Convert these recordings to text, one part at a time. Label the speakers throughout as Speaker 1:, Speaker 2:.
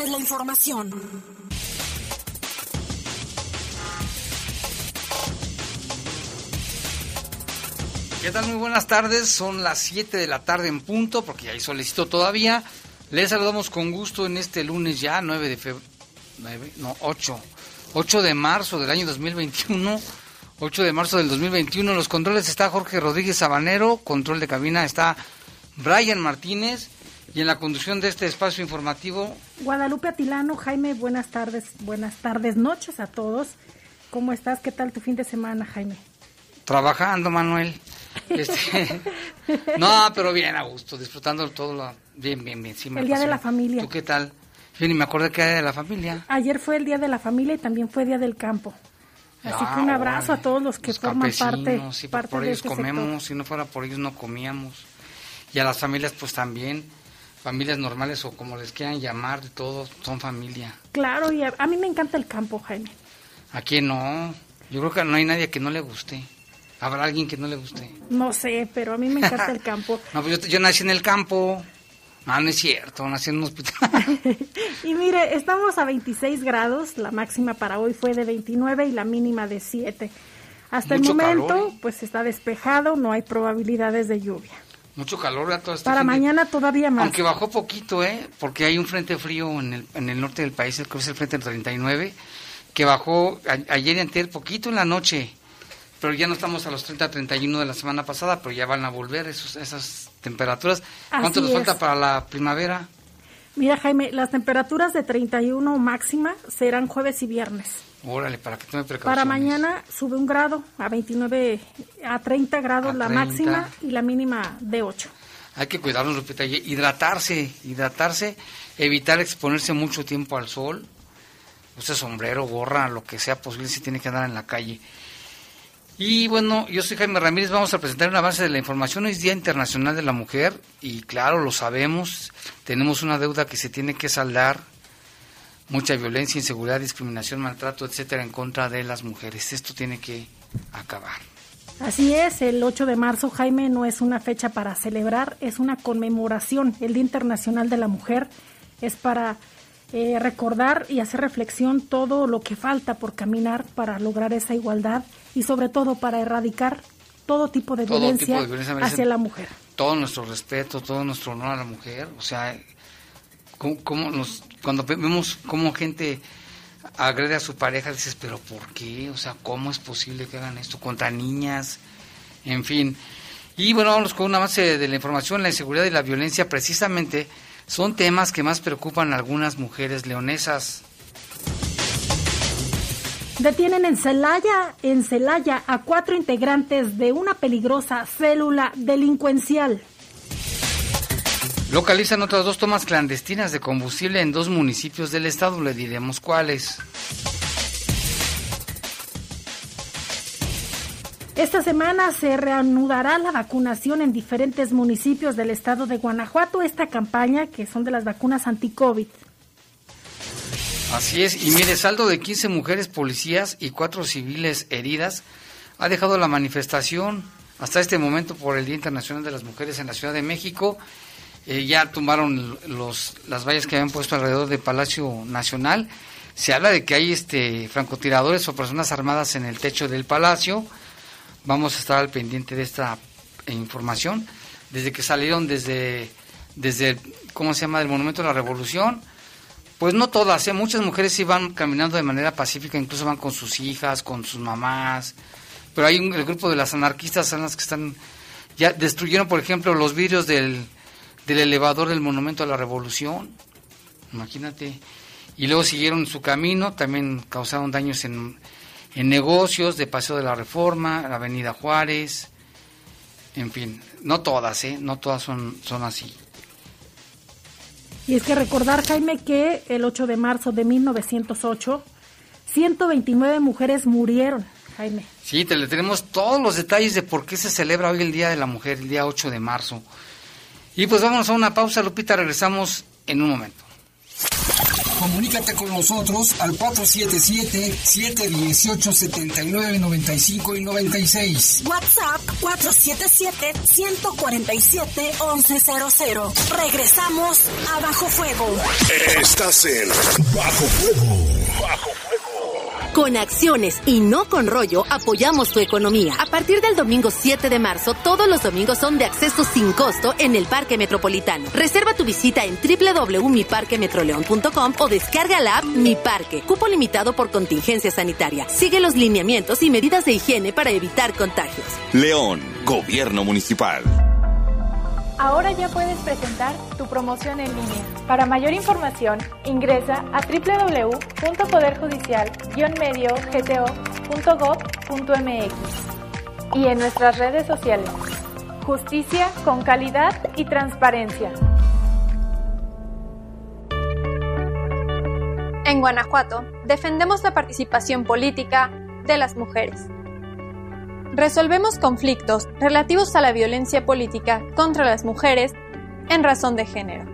Speaker 1: es la información.
Speaker 2: ¿Qué tal? Muy buenas tardes. Son las 7 de la tarde en punto, porque hay solicito todavía. Les saludamos con gusto en este lunes ya, 9 de febrero. No, 8. 8 de marzo del año 2021. 8 de marzo del 2021. En los controles está Jorge Rodríguez Sabanero. Control de cabina está Brian Martínez. Y en la conducción de este espacio informativo.
Speaker 3: Guadalupe Atilano, Jaime, buenas tardes, buenas tardes, noches a todos. ¿Cómo estás? ¿Qué tal tu fin de semana, Jaime?
Speaker 2: Trabajando, Manuel. Este, no, pero bien a gusto, disfrutando todo lo bien, bien, bien.
Speaker 3: el Día de la Familia.
Speaker 2: ¿Tú qué tal? Yo ni me acordé que era de la familia.
Speaker 3: Ayer fue el Día de la Familia y también fue Día del Campo. Así que un ah, abrazo a todos los que forman parte,
Speaker 2: sí,
Speaker 3: parte
Speaker 2: por ellos
Speaker 3: este
Speaker 2: comemos, si no fuera por ellos no comíamos. Y a las familias pues también familias normales o como les quieran llamar, todos son familia.
Speaker 3: Claro, y a, mí me encanta el campo, Jaime.
Speaker 2: ¿A quién no? Yo creo que no hay nadie que no le guste. ¿Habrá alguien que no le guste?
Speaker 3: No sé, pero a mí me encanta el campo.
Speaker 2: no, pues yo, nací en el campo. No, no es cierto, nací en un hospital.
Speaker 3: y mire, estamos a 26 grados, la máxima para hoy fue de 29 y la mínima de 7. Hasta el momento, ¿eh? pues está despejado, no hay probabilidades de lluvia.
Speaker 2: Mucho calor ya todo este
Speaker 3: Para mañana todavía más.
Speaker 2: Aunque bajó poquito, ¿eh? Porque hay un frente frío en el, en el norte del país, creo que es el frente 39, que bajó ayer y anterior poquito en la noche. Pero ya no estamos a los 30, 31 de la semana pasada, pero ya van a volver esos, esas temperaturas. ¿Cuánto nos falta para la primavera?
Speaker 3: Mira, Jaime, las temperaturas de 31 máxima serán jueves y viernes.
Speaker 2: Órale, para que tome precauciones.
Speaker 3: Para mañana sube un grado, a 29, a 30 grados la máxima y la mínima de 8.
Speaker 2: Hay que cuidarnos, Lupita, hidratarse, hidratarse, evitar exponerse mucho tiempo al sol, use sombrero, gorra, lo que sea posible si tiene que andar en la calle. Y bueno, yo soy Jaime Ramírez, vamos a presentar un avance de la información. Hoy es Día Internacional de la Mujer y claro, lo sabemos, tenemos una deuda que se tiene que saldar mucha violencia, inseguridad, discriminación, maltrato, etcétera, en contra de las mujeres. Esto tiene que acabar.
Speaker 3: Así es, el 8 de marzo, Jaime, no es una fecha para celebrar, es una conmemoración. El Día Internacional de la Mujer es para eh, recordar y hacer reflexión todo lo que falta por caminar para lograr esa igualdad y sobre todo para erradicar todo tipo de, violencia, hacia la mujer.
Speaker 2: Todo nuestro respeto, todo nuestro honor a la mujer, o sea, cómo, nos, cuando vemos cómo gente agrede a su pareja, dices, pero ¿por qué? O sea, ¿cómo es posible que hagan esto contra niñas? En fin. Y bueno, vamos con una base de la información, la inseguridad y la violencia precisamente son temas que más preocupan a algunas mujeres leonesas.
Speaker 3: Detienen en Celaya, en Celaya a cuatro integrantes de una peligrosa célula delincuencial.
Speaker 2: Localizan otras dos tomas clandestinas de combustible en dos municipios del estado, le diremos cuáles.
Speaker 3: Esta semana se reanudará la vacunación en diferentes municipios del estado de Guanajuato, esta campaña que son de las vacunas anti-COVID.
Speaker 2: Así es, y mire, saldo de 15 mujeres policías y cuatro civiles heridas ha dejado la manifestación hasta este momento por el Día Internacional de las Mujeres en la Ciudad de México eh, ya tumbaron los, las vallas que habían puesto alrededor del Palacio Nacional. Se habla de que hay este francotiradores o personas armadas en el techo del palacio. Vamos a estar al pendiente de esta información. Desde que salieron desde, desde ¿cómo se llama?, del Monumento de la Revolución. Pues no todas, ¿eh? muchas mujeres iban caminando de manera pacífica, incluso van con sus hijas, con sus mamás. Pero hay un, el grupo de las anarquistas son las que están, ya destruyeron, por ejemplo, los vidrios del, del elevador del Monumento a la Revolución. Imagínate. Y luego siguieron su camino, también causaron daños en, en negocios, de Paseo de la Reforma, la Avenida Juárez, en fin, no todas, ¿eh? No todas son, son así.
Speaker 3: Y es que recordar, Jaime, que el 8 de marzo de 1908, 129 mujeres murieron, Jaime.
Speaker 2: Sí, te le tenemos todos los detalles de por qué se celebra hoy el Día de la Mujer, el día 8 de marzo. Y pues vamos a una pausa, Lupita, regresamos en un momento.
Speaker 4: Comunícate con nosotros al 477-718-7995 y 96.
Speaker 1: WhatsApp 477-147-1100. Regresamos a Bajo Fuego.
Speaker 5: Estás en Bajo Fuego. Bajo
Speaker 6: con acciones y no con rollo, apoyamos tu economía. A partir del domingo 7 de marzo, todos los domingos son de acceso sin costo en el Parque Metropolitano. Reserva tu visita en www.miparquemetroleón.com o descarga la app Mi Parque. Cupo limitado por contingencia sanitaria. Sigue los lineamientos y medidas de higiene para evitar contagios.
Speaker 5: León, Gobierno Municipal.
Speaker 7: Ahora ya puedes presentar tu promoción en línea. Para mayor información, ingresa a www.poderjudicial-mediogto.gov.mx y en nuestras redes sociales. Justicia con calidad y transparencia. En Guanajuato, defendemos la participación política de las mujeres. Resolvemos conflictos relativos a la violencia política contra las mujeres en razón de género.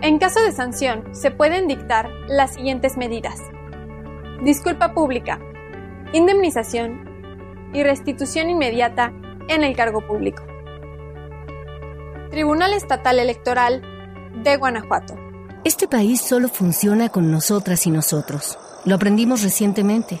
Speaker 7: En caso de sanción, se pueden dictar las siguientes medidas. Disculpa pública, indemnización y restitución inmediata en el cargo público. Tribunal Estatal Electoral de Guanajuato.
Speaker 8: Este país solo funciona con nosotras y nosotros. Lo aprendimos recientemente.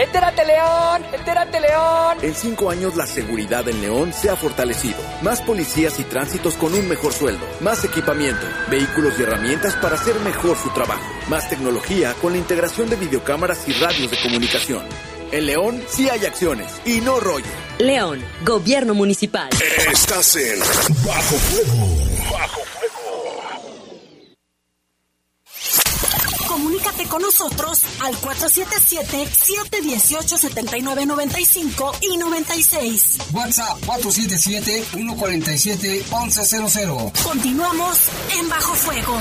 Speaker 9: ¡Entérate, León! ¡Entérate, León!
Speaker 10: En cinco años la seguridad en León se ha fortalecido. Más policías y tránsitos con un mejor sueldo. Más equipamiento, vehículos y herramientas para hacer mejor su trabajo. Más tecnología con la integración de videocámaras y radios de comunicación. En León sí hay acciones y no rollo.
Speaker 6: León, Gobierno Municipal.
Speaker 5: Estás en Bajo Fuego. Bajo
Speaker 1: Comunícate con nosotros al 477-718-7995 y 96.
Speaker 4: WhatsApp 477-147-1100.
Speaker 1: Continuamos en Bajo Fuego.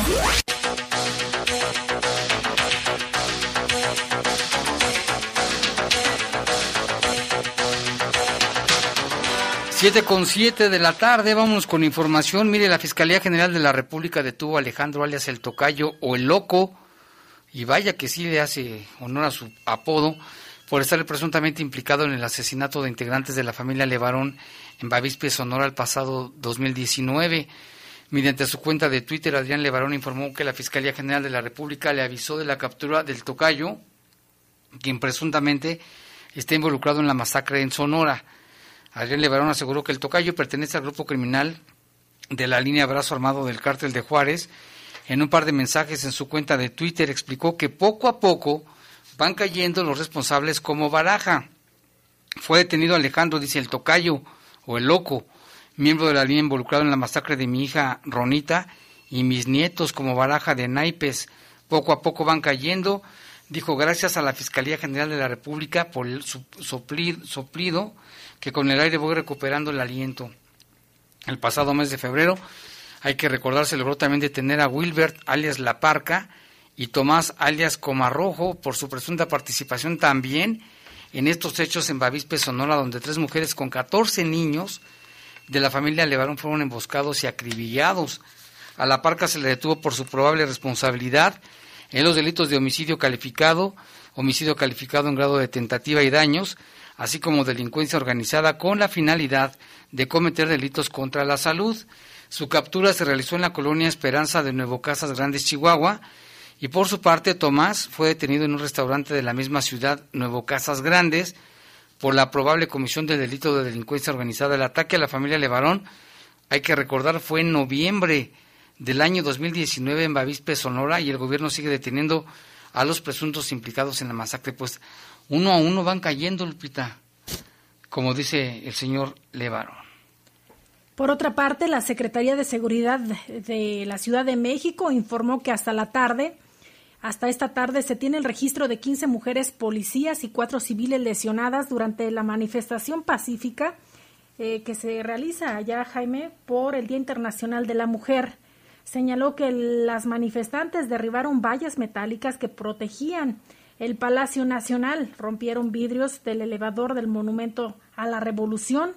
Speaker 2: Siete con siete de la tarde, vamos con información. Mire, la Fiscalía General de la República detuvo a Alejandro alias el Tocayo o el Loco, y vaya que sí le hace honor a su apodo, por estar presuntamente implicado en el asesinato de integrantes de la familia Levarón en Bavispe, Sonora, el pasado 2019. Mediante su cuenta de Twitter, Adrián Levarón informó que la Fiscalía General de la República le avisó de la captura del tocayo, quien presuntamente está involucrado en la masacre en Sonora. Adrián Levarón aseguró que el tocayo pertenece al grupo criminal de la línea Brazo Armado del Cártel de Juárez. En un par de mensajes en su cuenta de Twitter explicó que poco a poco van cayendo los responsables como Baraja. Fue detenido Alejandro, dice el tocayo o el loco, miembro de la línea involucrado en la masacre de mi hija Ronita y mis nietos como Baraja de Naipes. Poco a poco van cayendo. Dijo, gracias a la Fiscalía General de la República por el soplido que con el aire voy recuperando el aliento. El pasado mes de febrero, hay que recordar, se logró también detener a Wilbert, alias La Parca, y Tomás, alias Comarrojo, por su presunta participación también en estos hechos en Bavispe, Sonora, donde tres mujeres con 14 niños de la familia Levarón fueron emboscados y acribillados. A La Parca se le detuvo por su probable responsabilidad en los delitos de homicidio calificado, homicidio calificado en grado de tentativa y daños, así como delincuencia organizada con la finalidad de cometer delitos contra la salud. Su captura se realizó en la colonia Esperanza de Nuevo Casas Grandes, Chihuahua, y por su parte Tomás fue detenido en un restaurante de la misma ciudad, Nuevo Casas Grandes, por la probable comisión de delito de delincuencia organizada. El ataque a la familia Levarón, hay que recordar, fue en noviembre del año 2019 en Bavispe, Sonora, y el gobierno sigue deteniendo a los presuntos implicados en la masacre. Pues uno a uno van cayendo, Lupita, como dice el señor Levaro.
Speaker 3: Por otra parte, la Secretaría de Seguridad de la Ciudad de México informó que hasta la tarde, hasta esta tarde, se tiene el registro de 15 mujeres policías y cuatro civiles lesionadas durante la manifestación pacífica eh, que se realiza allá, Jaime, por el Día Internacional de la Mujer. Señaló que las manifestantes derribaron vallas metálicas que protegían el Palacio Nacional, rompieron vidrios del elevador del Monumento a la Revolución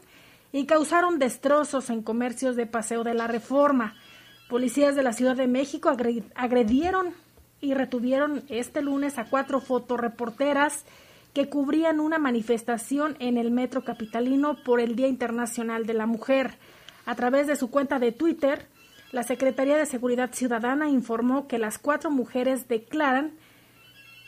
Speaker 3: y causaron destrozos en comercios de Paseo de la Reforma. Policías de la Ciudad de México agredieron y retuvieron este lunes a cuatro fotoreporteras que cubrían una manifestación en el metro capitalino por el Día Internacional de la Mujer. A través de su cuenta de Twitter, la Secretaría de Seguridad Ciudadana informó que las cuatro mujeres declaran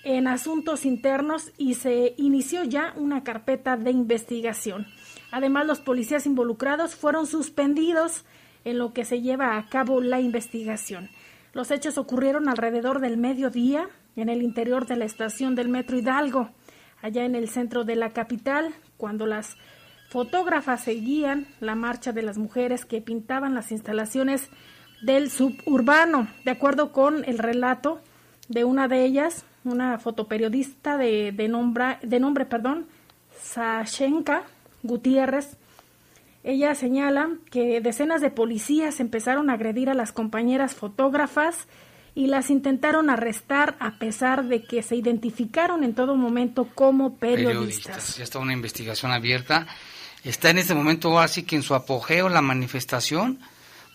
Speaker 3: en asuntos internos y se inició ya una carpeta de investigación. Además, los policías involucrados fueron suspendidos en lo que se lleva a cabo la investigación. Los hechos ocurrieron alrededor del mediodía en el interior de la estación del Metro Hidalgo, allá en el centro de la capital, cuando las fotógrafas seguían la marcha de las mujeres que pintaban las instalaciones del suburbano. De acuerdo con el relato de una de ellas, una fotoperiodista de, de, de nombre, perdón, Sashenka Gutiérrez, ella señala que decenas de policías empezaron a agredir a las compañeras fotógrafas y las intentaron arrestar a pesar de que se identificaron en todo momento como periodistas.
Speaker 2: Ya está una investigación abierta. Está en este momento así que en su apogeo la manifestación.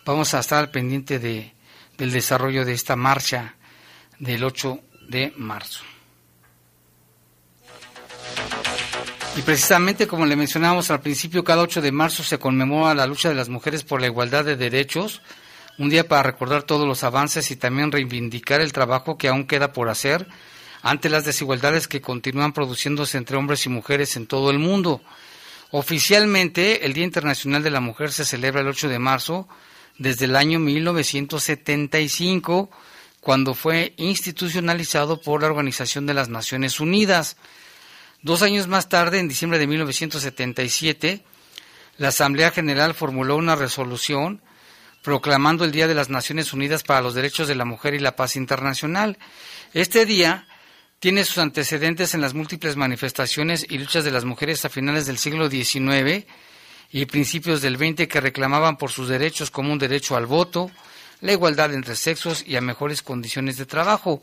Speaker 2: Vamos a estar al pendiente de, del desarrollo de esta marcha del 8 de marzo. Y precisamente como le mencionábamos al principio, cada 8 de marzo se conmemora la lucha de las mujeres por la igualdad de derechos, un día para recordar todos los avances y también reivindicar el trabajo que aún queda por hacer ante las desigualdades que continúan produciéndose entre hombres y mujeres en todo el mundo. Oficialmente, el Día Internacional de la Mujer se celebra el 8 de marzo desde el año 1975, cuando fue institucionalizado por la Organización de las Naciones Unidas. Dos años más tarde, en diciembre de 1977, la Asamblea General formuló una resolución proclamando el Día de las Naciones Unidas para los Derechos de la Mujer y la Paz Internacional. Este día tiene sus antecedentes en las múltiples manifestaciones y luchas de las mujeres a finales del siglo XIX y principios del XX que reclamaban por sus derechos como un derecho al voto, la igualdad entre sexos y a mejores condiciones de trabajo.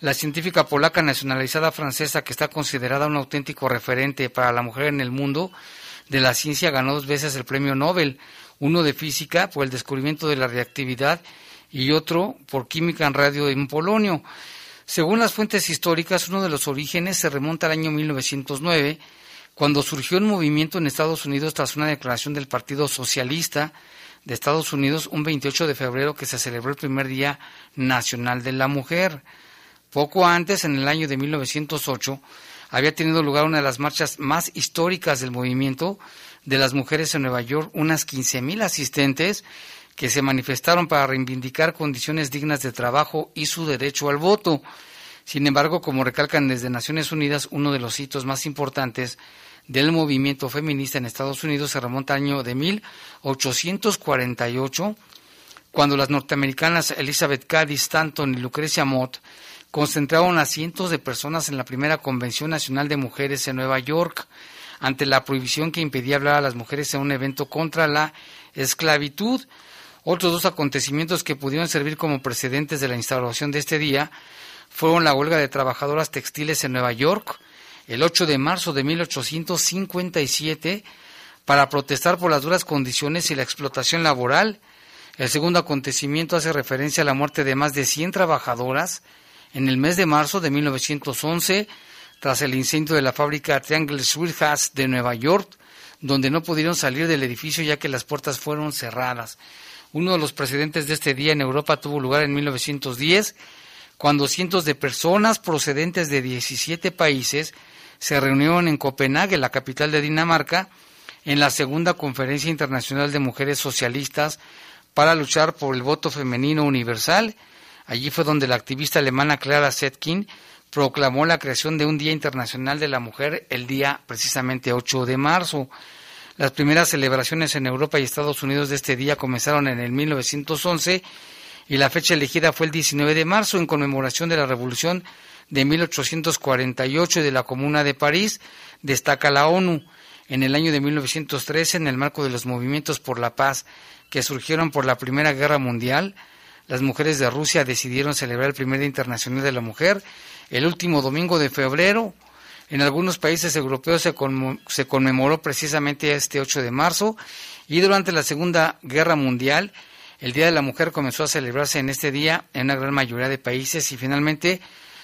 Speaker 2: La científica polaca nacionalizada francesa, que está considerada un auténtico referente para la mujer en el mundo de la ciencia, ganó dos veces el premio Nobel, uno de física por el descubrimiento de la reactividad y otro por química en radio en polonio. Según las fuentes históricas, uno de los orígenes se remonta al año 1909, cuando surgió un movimiento en Estados Unidos tras una declaración del Partido Socialista de Estados Unidos un 28 de febrero que se celebró el primer Día Nacional de la Mujer. Poco antes, en el año de 1908, había tenido lugar una de las marchas más históricas del movimiento de las mujeres en Nueva York, unas 15.000 asistentes que se manifestaron para reivindicar condiciones dignas de trabajo y su derecho al voto. Sin embargo, como recalcan desde Naciones Unidas, uno de los hitos más importantes del movimiento feminista en Estados Unidos se remonta al año de 1848, cuando las norteamericanas Elizabeth Cady Stanton y Lucrecia Mott concentraron a cientos de personas en la primera Convención Nacional de Mujeres en Nueva York ante la prohibición que impedía hablar a las mujeres en un evento contra la esclavitud. Otros dos acontecimientos que pudieron servir como precedentes de la instauración de este día fueron la huelga de trabajadoras textiles en Nueva York el 8 de marzo de 1857 para protestar por las duras condiciones y la explotación laboral. El segundo acontecimiento hace referencia a la muerte de más de 100 trabajadoras en el mes de marzo de 1911, tras el incendio de la fábrica Triangle Sweethearts de Nueva York, donde no pudieron salir del edificio ya que las puertas fueron cerradas. Uno de los precedentes de este día en Europa tuvo lugar en 1910, cuando cientos de personas procedentes de 17 países se reunieron en Copenhague, la capital de Dinamarca, en la segunda Conferencia Internacional de Mujeres Socialistas para luchar por el voto femenino universal Allí fue donde la activista alemana Clara Zetkin proclamó la creación de un Día Internacional de la Mujer el día precisamente 8 de marzo. Las primeras celebraciones en Europa y Estados Unidos de este día comenzaron en el 1911 y la fecha elegida fue el 19 de marzo en conmemoración de la Revolución de 1848 y de la Comuna de París, destaca la ONU. En el año de 1913, en el marco de los movimientos por la paz que surgieron por la Primera Guerra Mundial, las mujeres de Rusia decidieron celebrar el primer Día Internacional de la Mujer el último domingo de febrero. En algunos países europeos se, se conmemoró precisamente este 8 de marzo y durante la Segunda Guerra Mundial el Día de la Mujer comenzó a celebrarse en este día en una gran mayoría de países y finalmente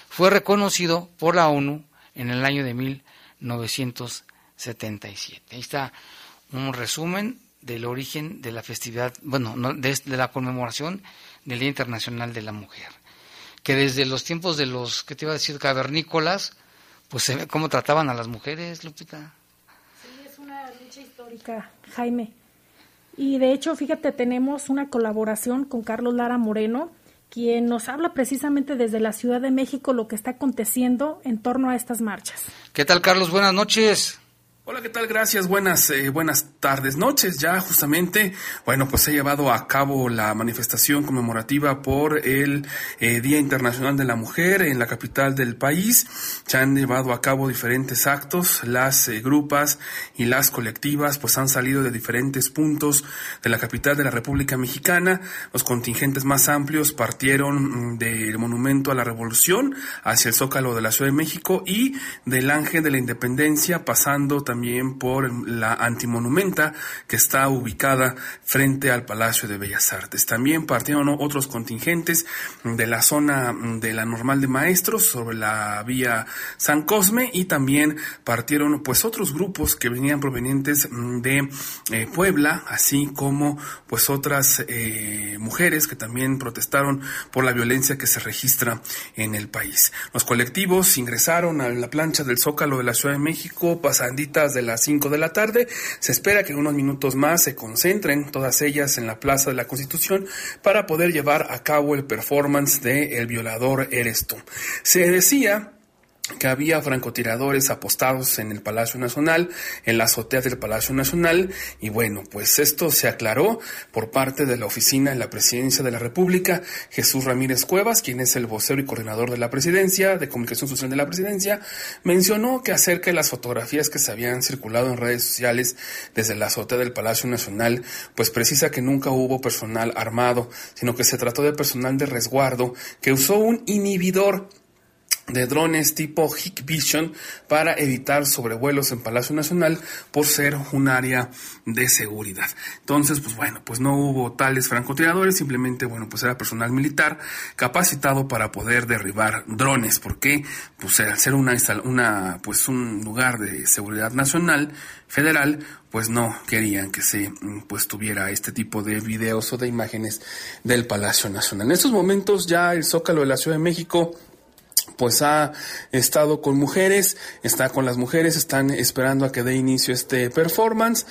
Speaker 2: fue reconocido por la ONU en el año de 1977. Ahí está un resumen del origen de la festividad, bueno, de, la conmemoración del Día Internacional de la Mujer. Que desde los tiempos de los, ¿qué te iba a decir?, cavernícolas, pues se ve cómo trataban a las mujeres, Lupita.
Speaker 3: Sí, es una lucha histórica, Jaime. Y de hecho, fíjate, tenemos una colaboración con Carlos Lara Moreno, quien nos habla precisamente desde la Ciudad de México lo que está aconteciendo en torno a estas marchas.
Speaker 2: ¿Qué tal, Carlos? Buenas noches.
Speaker 11: Hola, ¿qué tal? Gracias. Buenas, eh, buenas tardes, noches. Ya justamente, bueno, pues se ha llevado a cabo la manifestación conmemorativa por el eh, Día Internacional de la Mujer en la capital del país. Se han llevado a cabo diferentes actos. Las eh, grupas y las colectivas, pues han salido de diferentes puntos de la capital de la República Mexicana. Los contingentes más amplios partieron mm, del Monumento a la Revolución hacia el Zócalo de la Ciudad de México y del Ángel de la Independencia, pasando también también por la antimonumenta que está ubicada frente al Palacio de Bellas Artes. También partieron otros contingentes de la zona de la normal de maestros sobre la vía San Cosme y también partieron pues otros grupos que venían provenientes de eh, Puebla, así como pues otras eh, mujeres que también protestaron por la violencia que se registra en el país. Los colectivos ingresaron a la plancha del Zócalo de la Ciudad de México, pasandita de las 5 de la tarde. Se espera que en unos minutos más se concentren todas ellas en la Plaza de la Constitución para poder llevar a cabo el performance de El violador eres tú. Se decía que había francotiradores apostados en el Palacio Nacional, en la azotea del Palacio Nacional, y bueno, pues esto se aclaró por parte de la oficina de la Presidencia de la República, Jesús Ramírez Cuevas, quien es el vocero y coordinador de la Presidencia, de Comunicación Social de la Presidencia, mencionó que acerca de las fotografías que se habían circulado en redes sociales desde la azotea del Palacio Nacional, pues precisa que nunca hubo personal armado, sino que se trató de personal de resguardo que usó un inhibidor de drones tipo Hikvision para evitar sobrevuelos en Palacio Nacional por ser un área de seguridad. Entonces, pues bueno, pues no hubo tales francotiradores, simplemente, bueno, pues era personal militar capacitado para poder derribar drones, porque pues al ser una, una pues un lugar de seguridad nacional, federal, pues no querían que se pues tuviera este tipo de videos o de imágenes del Palacio Nacional. En estos momentos ya el Zócalo de la Ciudad de México pues ha estado con mujeres, está con las mujeres, están esperando a que dé inicio este performance.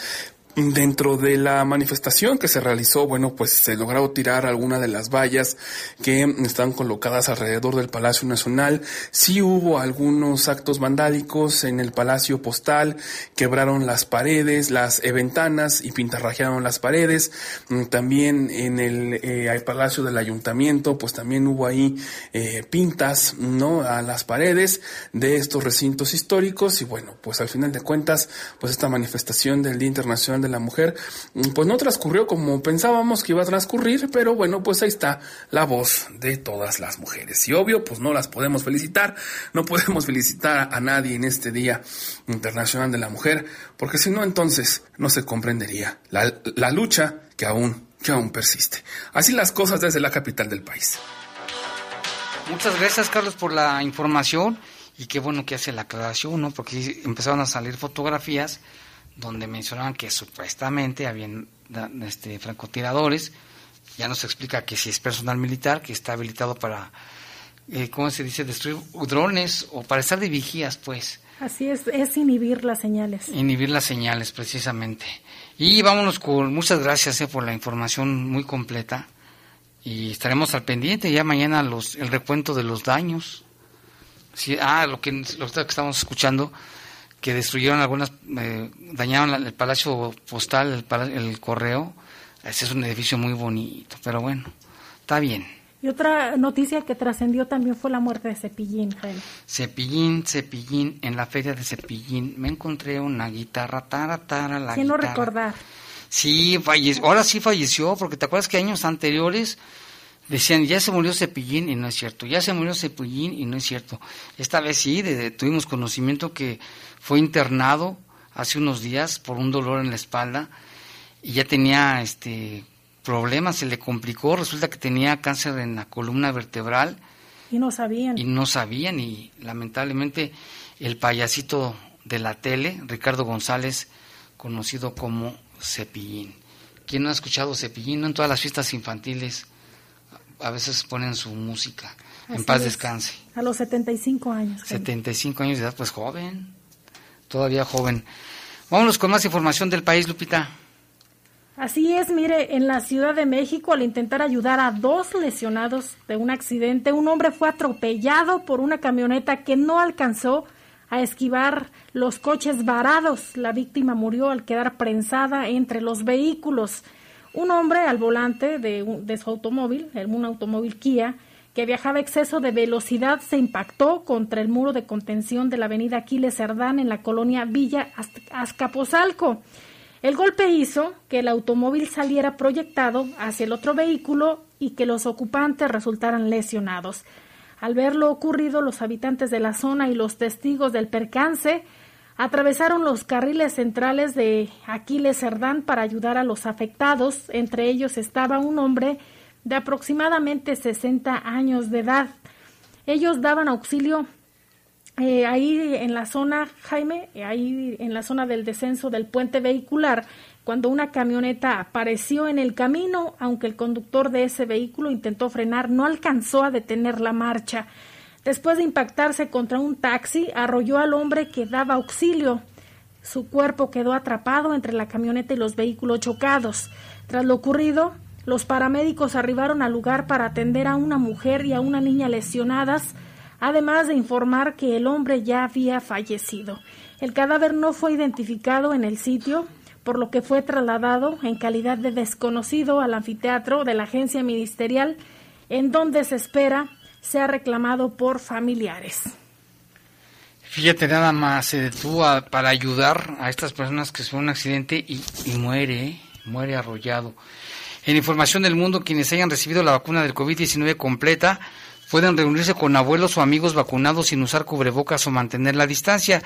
Speaker 11: Dentro de la manifestación que se realizó, bueno, pues se logró tirar alguna de las vallas que están colocadas alrededor del Palacio Nacional. Sí hubo algunos actos vandálicos en el Palacio Postal, quebraron las paredes, las ventanas y pintarrajearon las paredes. Mm, también en el, eh, Palacio del Ayuntamiento, pues también hubo ahí eh, pintas, ¿no? A las paredes de estos recintos históricos y bueno, pues al final de cuentas, pues esta manifestación del Día Internacional de la mujer, mm, pues no transcurrió como pensábamos que iba a transcurrir, pero bueno, pues ahí está la voz de todas las mujeres. Y obvio, pues no las podemos felicitar, no podemos felicitar a nadie en este Día Internacional de la Mujer, porque si no, entonces no se comprendería la, la lucha que aún, que aún persiste. Así las cosas desde la capital del país.
Speaker 2: Muchas gracias, Carlos, por la información y qué bueno que hace la aclaración, ¿no? Porque empezaron a salir fotografías donde mencionaban que supuestamente habían este, francotiradores. Ya nos explica que si es personal militar, que está habilitado para, eh, ¿cómo se dice?, destruir drones o para estar de vigías, pues.
Speaker 3: Así es, es inhibir las señales.
Speaker 2: Inhibir las señales, precisamente. Y vámonos con, muchas gracias eh, por la información muy completa. Y estaremos al pendiente ya mañana los, el recuento de los daños Sí, ah, lo que, lo que estamos escuchando, que destruyeron algunas, eh, dañaron el palacio postal, el, el correo. Ese es un edificio muy bonito, pero bueno, está bien.
Speaker 3: Y otra noticia que trascendió también fue la muerte de Cepillín,
Speaker 2: Cepillín, Cepillín, en la feria de Cepillín me encontré una guitarra, tara, tara, la
Speaker 3: ¿Quién no recordar?
Speaker 2: Sí, falleció, ahora sí falleció, porque te acuerdas que años anteriores decían, ya se murió Cepillín y no es cierto, ya se murió Cepillín y no es cierto. Esta vez sí, tuvimos conocimiento que fue internado hace unos días por un dolor en la espalda y ya tenía este problemas, se le complicó, resulta que tenía cáncer en la columna vertebral.
Speaker 3: Y no sabían.
Speaker 2: Y no sabían y lamentablemente el payasito de la tele, Ricardo González, conocido como Cepillín. ¿Quién no ha escuchado Cepillín? en todas las fiestas infantiles a veces ponen su música. en paz descanse.
Speaker 3: A los 75 años.
Speaker 2: 75 años de edad, pues joven. Todavía joven. Vámonos con más información del país, Lupita.
Speaker 3: Así es, mire, en la Ciudad de México, al intentar ayudar a dos lesionados de un accidente, un hombre fue atropellado por una camioneta que no alcanzó a esquivar los coches varados. La víctima murió al quedar prensada entre los vehículos. Un hombre al volante de, de su automóvil, un automóvil Kia, que viajaba a exceso de velocidad, se impactó contra el muro de contención de la avenida Aquiles Cerdán en la colonia Villa Azcapotzalco. El golpe hizo que el automóvil saliera proyectado hacia el otro vehículo y que los ocupantes resultaran lesionados. Al ver lo ocurrido, los habitantes de la zona y los testigos del percance atravesaron los carriles centrales de Aquiles Cerdán para ayudar a los afectados. Entre ellos estaba un hombre de aproximadamente 60 años de edad. Ellos daban auxilio eh, ahí en la zona, Jaime, ahí en la zona del descenso del puente vehicular, cuando una camioneta apareció en el camino, aunque el conductor de ese vehículo intentó frenar, no alcanzó a detener la marcha. Después de impactarse contra un taxi, arrolló al hombre que daba auxilio. Su cuerpo quedó atrapado entre la camioneta y los vehículos chocados. Tras lo ocurrido, los paramédicos arribaron al lugar para atender a una mujer y a una niña lesionadas además de informar que el hombre ya había fallecido. El cadáver no fue identificado en el sitio, por lo que fue trasladado en calidad de desconocido al anfiteatro de la agencia ministerial, en donde se espera sea reclamado por familiares.
Speaker 2: Fíjate, nada más se detuvo para ayudar a estas personas que sufrieron un accidente y, y muere, ¿eh? muere arrollado. En información del mundo, quienes hayan recibido la vacuna del COVID-19 completa pueden reunirse con abuelos o amigos vacunados sin usar cubrebocas o mantener la distancia.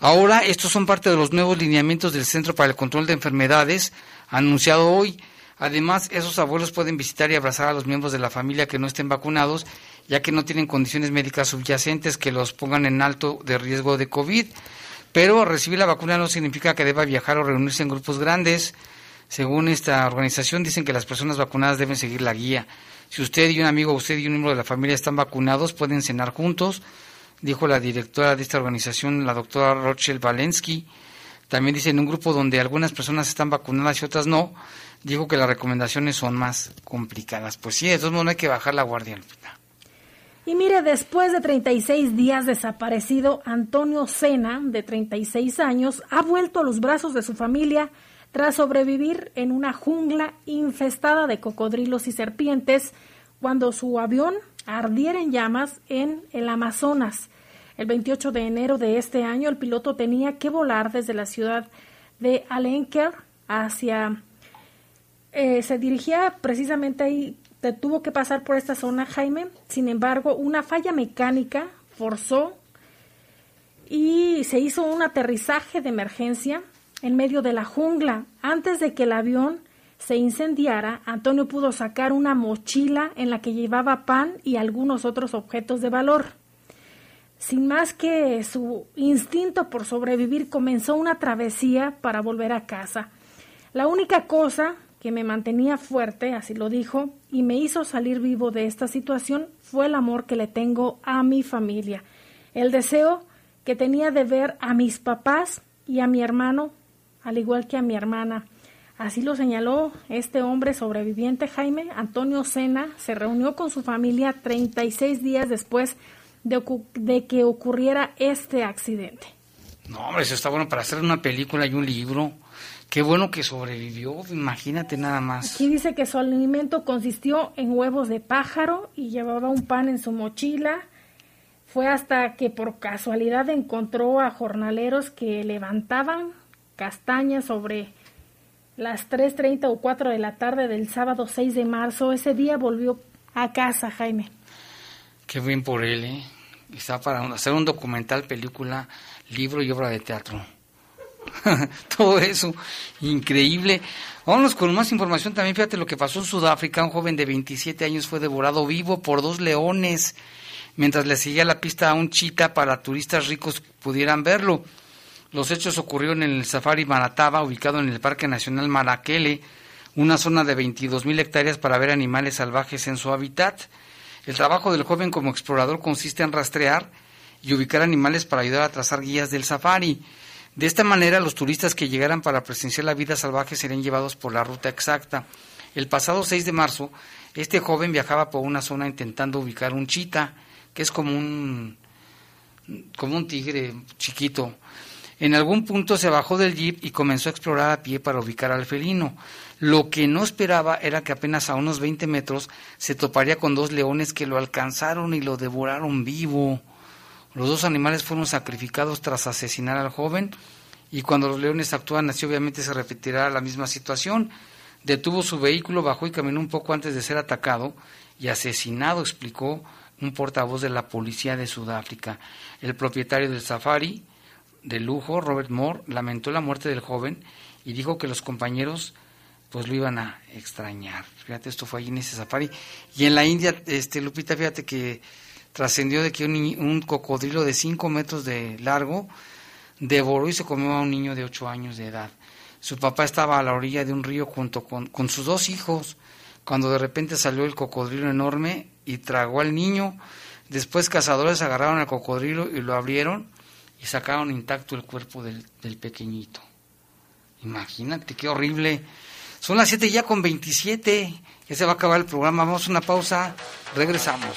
Speaker 2: Ahora, estos son parte de los nuevos lineamientos del Centro para el Control de Enfermedades, anunciado hoy. Además, esos abuelos pueden visitar y abrazar a los miembros de la familia que no estén vacunados, ya que no tienen condiciones médicas subyacentes que los pongan en alto de riesgo de COVID. Pero recibir la vacuna no significa que deba viajar o reunirse en grupos grandes. Según esta organización, dicen que las personas vacunadas deben seguir la guía. Si usted y un amigo, usted y un miembro de la familia están vacunados, pueden cenar juntos, dijo la directora de esta organización, la doctora Rochelle Valensky. También dice en un grupo donde algunas personas están vacunadas y otras no, dijo que las recomendaciones son más complicadas. Pues sí, de todos modos no hay que bajar la guardia.
Speaker 3: Y mire, después de 36 días desaparecido, Antonio Sena, de 36 años, ha vuelto a los brazos de su familia tras sobrevivir en una jungla infestada de cocodrilos y serpientes cuando su avión ardiera en llamas en el Amazonas. El 28 de enero de este año, el piloto tenía que volar desde la ciudad de Alenquer hacia... Eh, se dirigía precisamente ahí, tuvo que pasar por esta zona, Jaime. Sin embargo, una falla mecánica forzó y se hizo un aterrizaje de emergencia en medio de la jungla. Antes de que el avión se incendiara, Antonio pudo sacar una mochila en la que llevaba pan y algunos otros objetos de valor. Sin más que su instinto por sobrevivir, comenzó una travesía para volver a casa. La única cosa que me mantenía fuerte, así lo dijo, y me hizo salir vivo de esta situación fue el amor que le tengo a mi familia, el deseo que tenía de ver a mis papás y a mi hermano al igual que a mi hermana. Así lo señaló este hombre sobreviviente Jaime Antonio Sena. Se reunió con su familia 36 días después de, que ocurriera este accidente.
Speaker 2: No, hombre, eso está bueno para hacer una película y un libro. Qué bueno que sobrevivió, imagínate nada más.
Speaker 3: Aquí dice que su alimento consistió en huevos de pájaro y llevaba un pan en su mochila. Fue hasta que por casualidad encontró a jornaleros que levantaban castañas sobre las 3.30 o 4 de la tarde del sábado 6 de marzo. Ese día volvió a casa, Jaime.
Speaker 2: Qué bien por él, ¿eh? Está para hacer un documental, película, libro y obra de teatro. Todo eso, increíble. Vámonos con más información también. Fíjate lo que pasó en Sudáfrica. Un joven de 27 años fue devorado vivo por dos leones mientras le seguía la pista a un chita para turistas ricos pudieran verlo. Los hechos ocurrieron en el Safari Marataba, ubicado en el Parque Nacional Marakele, una zona de 22.000 hectáreas para ver animales salvajes en su hábitat. El trabajo del joven como explorador consiste en rastrear y ubicar animales para ayudar a trazar guías del safari. De esta manera, los turistas que llegaran para presenciar la vida salvaje serían llevados por la ruta exacta. El pasado 6 de marzo, este joven viajaba por una zona intentando ubicar un chita, que es como un, como un tigre chiquito. En algún punto se bajó del jeep y comenzó a explorar a pie para ubicar al felino. Lo que no esperaba era que apenas a unos 20 metros se toparía con dos leones que lo alcanzaron y lo devoraron vivo. Los dos animales fueron sacrificados tras asesinar al joven y cuando los leones actúan así obviamente se repetirá la misma situación. Detuvo su vehículo, bajó y caminó un poco antes de ser atacado y asesinado, explicó un portavoz de la policía de Sudáfrica. El propietario del safari de lujo, Robert Moore, lamentó la muerte del joven y dijo que los compañeros pues lo iban a extrañar. Fíjate, esto fue allí en ese safari. Y en la India, este Lupita, fíjate que trascendió de que un, un, cocodrilo de 5 metros de largo devoró y se comió a un niño de 8 años de edad. Su papá estaba a la orilla de un río junto con, con sus dos hijos, cuando de repente salió el cocodrilo enorme y tragó al niño. Después cazadores agarraron al cocodrilo y lo abrieron y sacaron intacto el cuerpo del, del pequeñito. Imagínate, qué horrible. Son las 7 ya con 27. Ya se va a acabar el programa. Vamos a una pausa. Regresamos.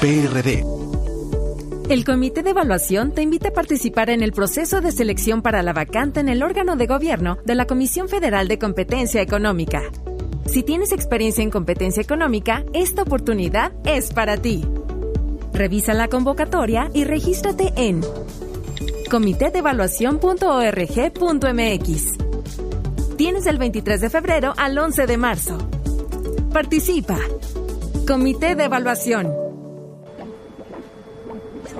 Speaker 12: PRD.
Speaker 13: El Comité de Evaluación te invita a participar en el proceso de selección para la vacante en el órgano de gobierno de la Comisión Federal de Competencia Económica. Si tienes experiencia en competencia económica, esta oportunidad es para ti. Revisa la convocatoria y regístrate en comitedevaluación.org.mx. Tienes el 23 de febrero al 11 de marzo. Participa. Comité de Evaluación.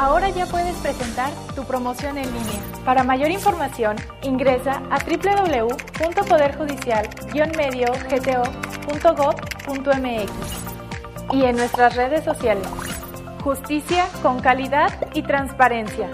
Speaker 7: Ahora ya puedes presentar tu promoción en línea. Para mayor información, ingresa a www.poderjudicial-medio-gto.gov.mx y en nuestras redes sociales. Justicia con calidad y transparencia.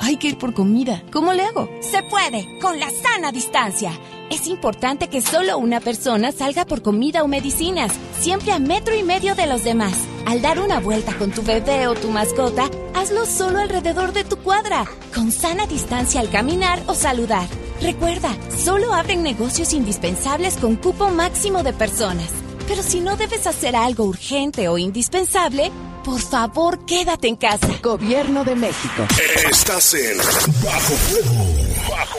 Speaker 14: Hay que ir por comida. ¿Cómo le hago?
Speaker 1: Se puede, con la sana distancia.
Speaker 14: Es importante que solo una persona salga por comida o medicinas, siempre a metro y medio de los demás. Al dar una vuelta con tu bebé o tu mascota, hazlo solo alrededor de tu cuadra, con sana distancia al caminar o saludar. Recuerda, solo abren negocios indispensables con cupo máximo de personas. Pero si no debes hacer algo urgente o indispensable, por favor, quédate en casa.
Speaker 15: Gobierno de México.
Speaker 5: Estás en Bajo Fuego. Bajo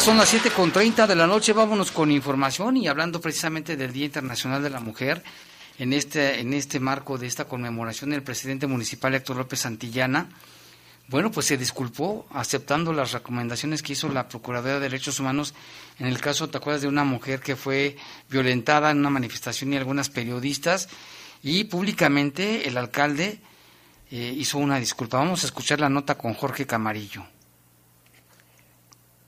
Speaker 2: Son las 7.30 de la noche, vámonos con información y hablando precisamente del Día Internacional de la Mujer. En este, en este marco de esta conmemoración, el presidente municipal Héctor López Santillana, bueno, pues se disculpó aceptando las recomendaciones que hizo la Procuraduría de Derechos Humanos en el caso, ¿te acuerdas de una mujer que fue violentada en una manifestación y algunas periodistas? Y públicamente el alcalde eh, hizo una disculpa. Vamos a escuchar la nota con Jorge Camarillo.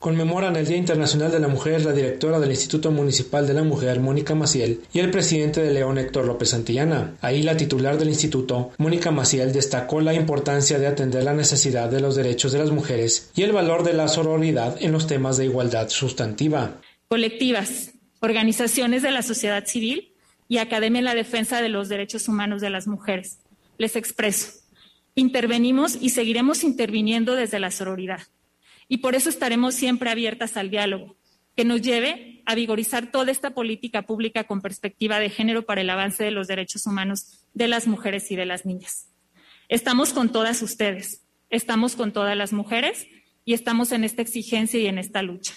Speaker 16: Conmemoran el Día Internacional de la Mujer la directora del Instituto Municipal de la Mujer, Mónica Maciel, y el presidente de León, Héctor López Santillana. Ahí la titular del instituto, Mónica Maciel, destacó la importancia de atender la necesidad de los derechos de las mujeres y el valor de la sororidad en los temas de igualdad sustantiva.
Speaker 17: Colectivas, organizaciones de la sociedad civil y Academia en la Defensa de los Derechos Humanos de las Mujeres. Les expreso, intervenimos y seguiremos interviniendo desde la sororidad y por eso estaremos siempre abiertas al diálogo, que nos lleve a vigorizar toda esta política pública con perspectiva de género para el avance de los derechos humanos de las mujeres y de las niñas. Estamos con todas ustedes, estamos con todas las mujeres y estamos en esta exigencia y en esta lucha.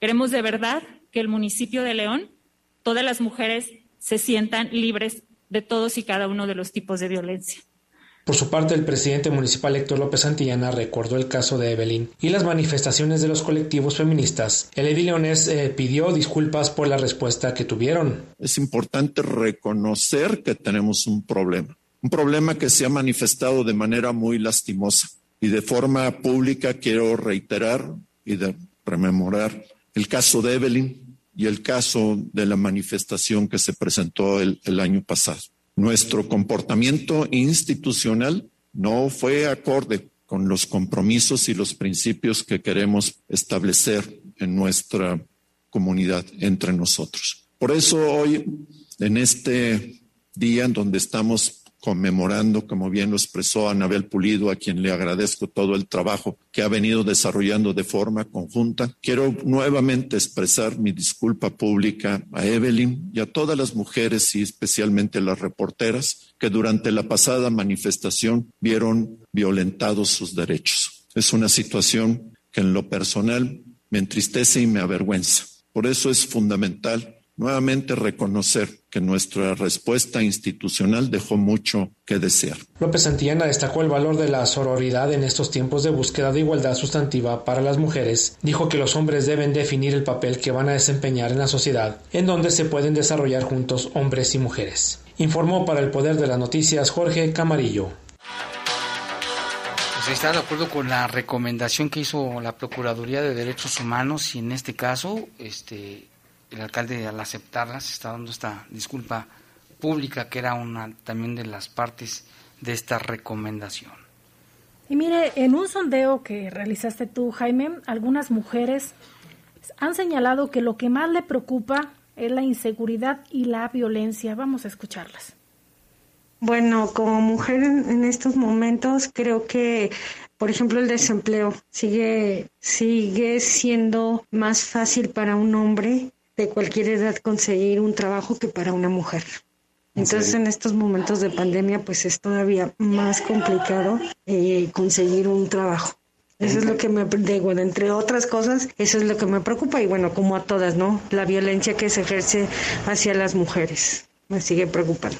Speaker 17: Queremos de verdad que el municipio de León, todas las mujeres se sientan libres de todos y cada uno de los tipos de violencia.
Speaker 16: Por su parte, el presidente municipal Héctor López Santillana recordó el caso de Evelyn y las manifestaciones de los colectivos feministas. El edil leonés eh, pidió disculpas por la respuesta que tuvieron.
Speaker 18: Es importante reconocer que tenemos un problema, un problema que se ha manifestado de manera muy lastimosa y de forma pública quiero reiterar y de rememorar el caso de Evelyn y el caso de la manifestación que se presentó el, el año pasado. Nuestro comportamiento institucional no fue acorde con los compromisos y los principios que queremos establecer en nuestra comunidad entre nosotros. Por eso hoy, en este día en donde estamos conmemorando, como bien lo expresó Anabel Pulido, a quien le agradezco todo el trabajo que ha venido desarrollando de forma conjunta. Quiero nuevamente expresar mi disculpa pública a Evelyn y a todas las mujeres y especialmente las reporteras que durante la pasada manifestación vieron violentados sus derechos. Es una situación que en lo personal me entristece y me avergüenza. Por eso es fundamental nuevamente reconocer que nuestra respuesta institucional dejó mucho que desear.
Speaker 16: López Santillana destacó el valor de la sororidad en estos tiempos de búsqueda de igualdad sustantiva para las mujeres. Dijo que los hombres deben definir el papel que van a desempeñar en la sociedad, en donde se pueden desarrollar juntos hombres y mujeres. Informó para el Poder de las Noticias Jorge Camarillo.
Speaker 2: Pues está de acuerdo con la recomendación que hizo la Procuraduría de Derechos Humanos y en este caso, este, el alcalde al aceptarlas está dando esta disculpa pública que era una también de las partes de esta recomendación.
Speaker 3: Y mire, en un sondeo que realizaste tú, Jaime, algunas mujeres han señalado que lo que más le preocupa es la inseguridad y la violencia. Vamos a escucharlas.
Speaker 19: Bueno, como mujer en, en estos momentos creo que por ejemplo, el desempleo sigue, sigue siendo más fácil para un hombre de cualquier edad conseguir un trabajo que para una mujer. Entonces, en estos momentos de pandemia, pues es todavía más complicado eh, conseguir un trabajo. Eso es lo que me digo, entre otras cosas, eso es lo que me preocupa y bueno, como a todas, ¿no? La violencia que se ejerce hacia las mujeres me sigue preocupando.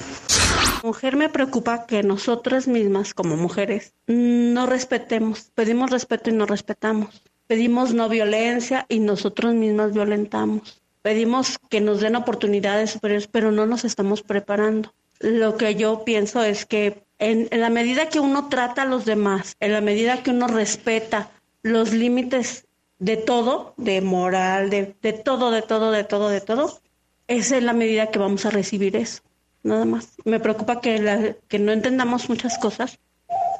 Speaker 20: Mujer me preocupa que nosotras mismas como mujeres no respetemos, pedimos respeto y no respetamos. Pedimos no violencia y nosotros mismas violentamos pedimos que nos den oportunidades superiores, pero no nos estamos preparando. Lo que yo pienso es que en, la medida que uno trata a los demás, en la medida que uno respeta los límites de todo, de moral, de, de todo, de todo, de todo, de todo, esa es la medida que vamos a recibir eso, nada más. Me preocupa que, la, que no entendamos muchas cosas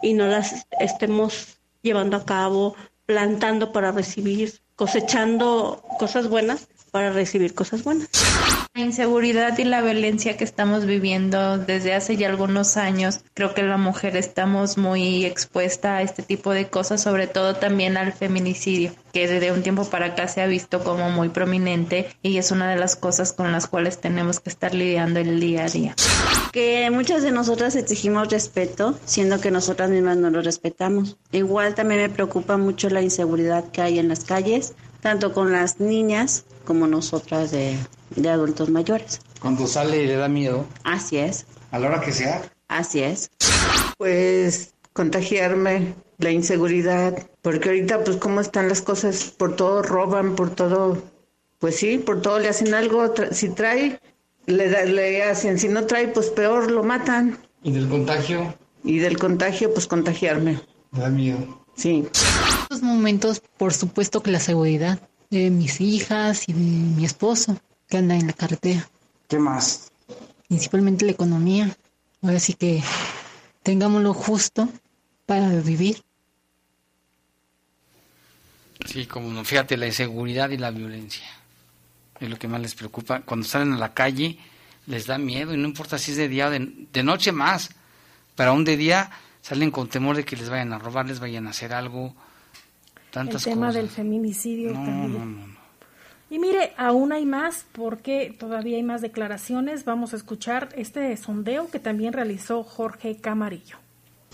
Speaker 20: y no las estemos llevando a cabo, plantando para recibir, cosechando cosas buenas para recibir cosas buenas.
Speaker 21: La inseguridad y la violencia que estamos viviendo desde hace ya algunos años, creo que la mujer estamos muy expuesta a este tipo de cosas, sobre todo también al feminicidio, que desde un tiempo para acá se ha visto como muy prominente y es una de las cosas con las cuales tenemos que estar lidiando el día a día.
Speaker 20: Que muchas de nosotras exigimos respeto, siendo que nosotras mismas no lo respetamos. Igual también me preocupa mucho la inseguridad que hay en las calles, tanto con las niñas como nosotras de de adultos mayores.
Speaker 2: Cuando sale le da miedo.
Speaker 20: Así es.
Speaker 2: A la hora que sea.
Speaker 20: Así es.
Speaker 22: Pues contagiarme, la inseguridad, porque ahorita pues cómo están las cosas, por todo roban, por todo, pues sí, por todo le hacen algo, si trae, le, le hacen, si no trae, pues peor, lo matan.
Speaker 2: ¿Y del contagio?
Speaker 22: Y del contagio, pues contagiarme.
Speaker 2: Me da miedo.
Speaker 22: Sí.
Speaker 23: En estos momentos, por supuesto que la seguridad de mis hijas y de mi esposo que anda en la carretera.
Speaker 2: ¿Qué más?
Speaker 23: Principalmente la economía. Ahora sí que tengamos lo justo para vivir.
Speaker 2: Sí, como no, fíjate, la inseguridad y la violencia es lo que más les preocupa. Cuando salen a la calle les da miedo y no importa si es de día o de, noche más. Pero aún de día salen con temor de que les vayan a robar, les vayan a hacer algo. Tantas
Speaker 3: El tema
Speaker 2: cosas.
Speaker 3: del feminicidio
Speaker 2: No,
Speaker 3: también.
Speaker 2: no, no, no.
Speaker 3: Y mire, aún hay más porque todavía hay más declaraciones. Vamos a escuchar este sondeo que también realizó Jorge Camarillo.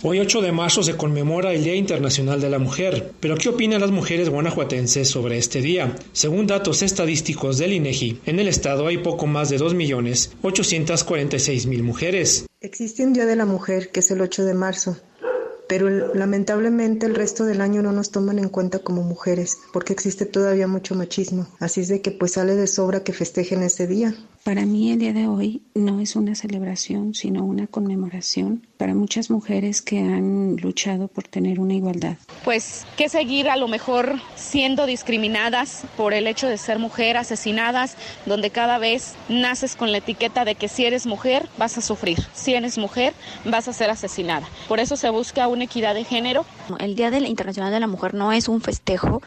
Speaker 16: Hoy 8 de marzo se conmemora el Día Internacional de la Mujer, pero ¿qué opinan las mujeres guanajuatenses sobre este día? Según datos estadísticos del INEGI, en el estado hay poco más de 2.846.000 mujeres.
Speaker 15: Existe un Día de la Mujer que es el 8 de marzo, pero lamentablemente el resto del año no nos toman en cuenta como mujeres, porque existe todavía mucho machismo. Así es de que pues sale de sobra que festejen ese día.
Speaker 24: Para mí el día de hoy no es una celebración, sino una conmemoración para muchas mujeres que han luchado por tener una igualdad.
Speaker 25: Pues que seguir a lo mejor siendo discriminadas por el hecho de ser mujer, asesinadas, donde cada vez naces con la etiqueta de que si eres mujer vas a sufrir, si eres mujer vas a ser asesinada. Por eso se busca una equidad de género.
Speaker 26: El Día de la Internacional de la Mujer no es un festejo,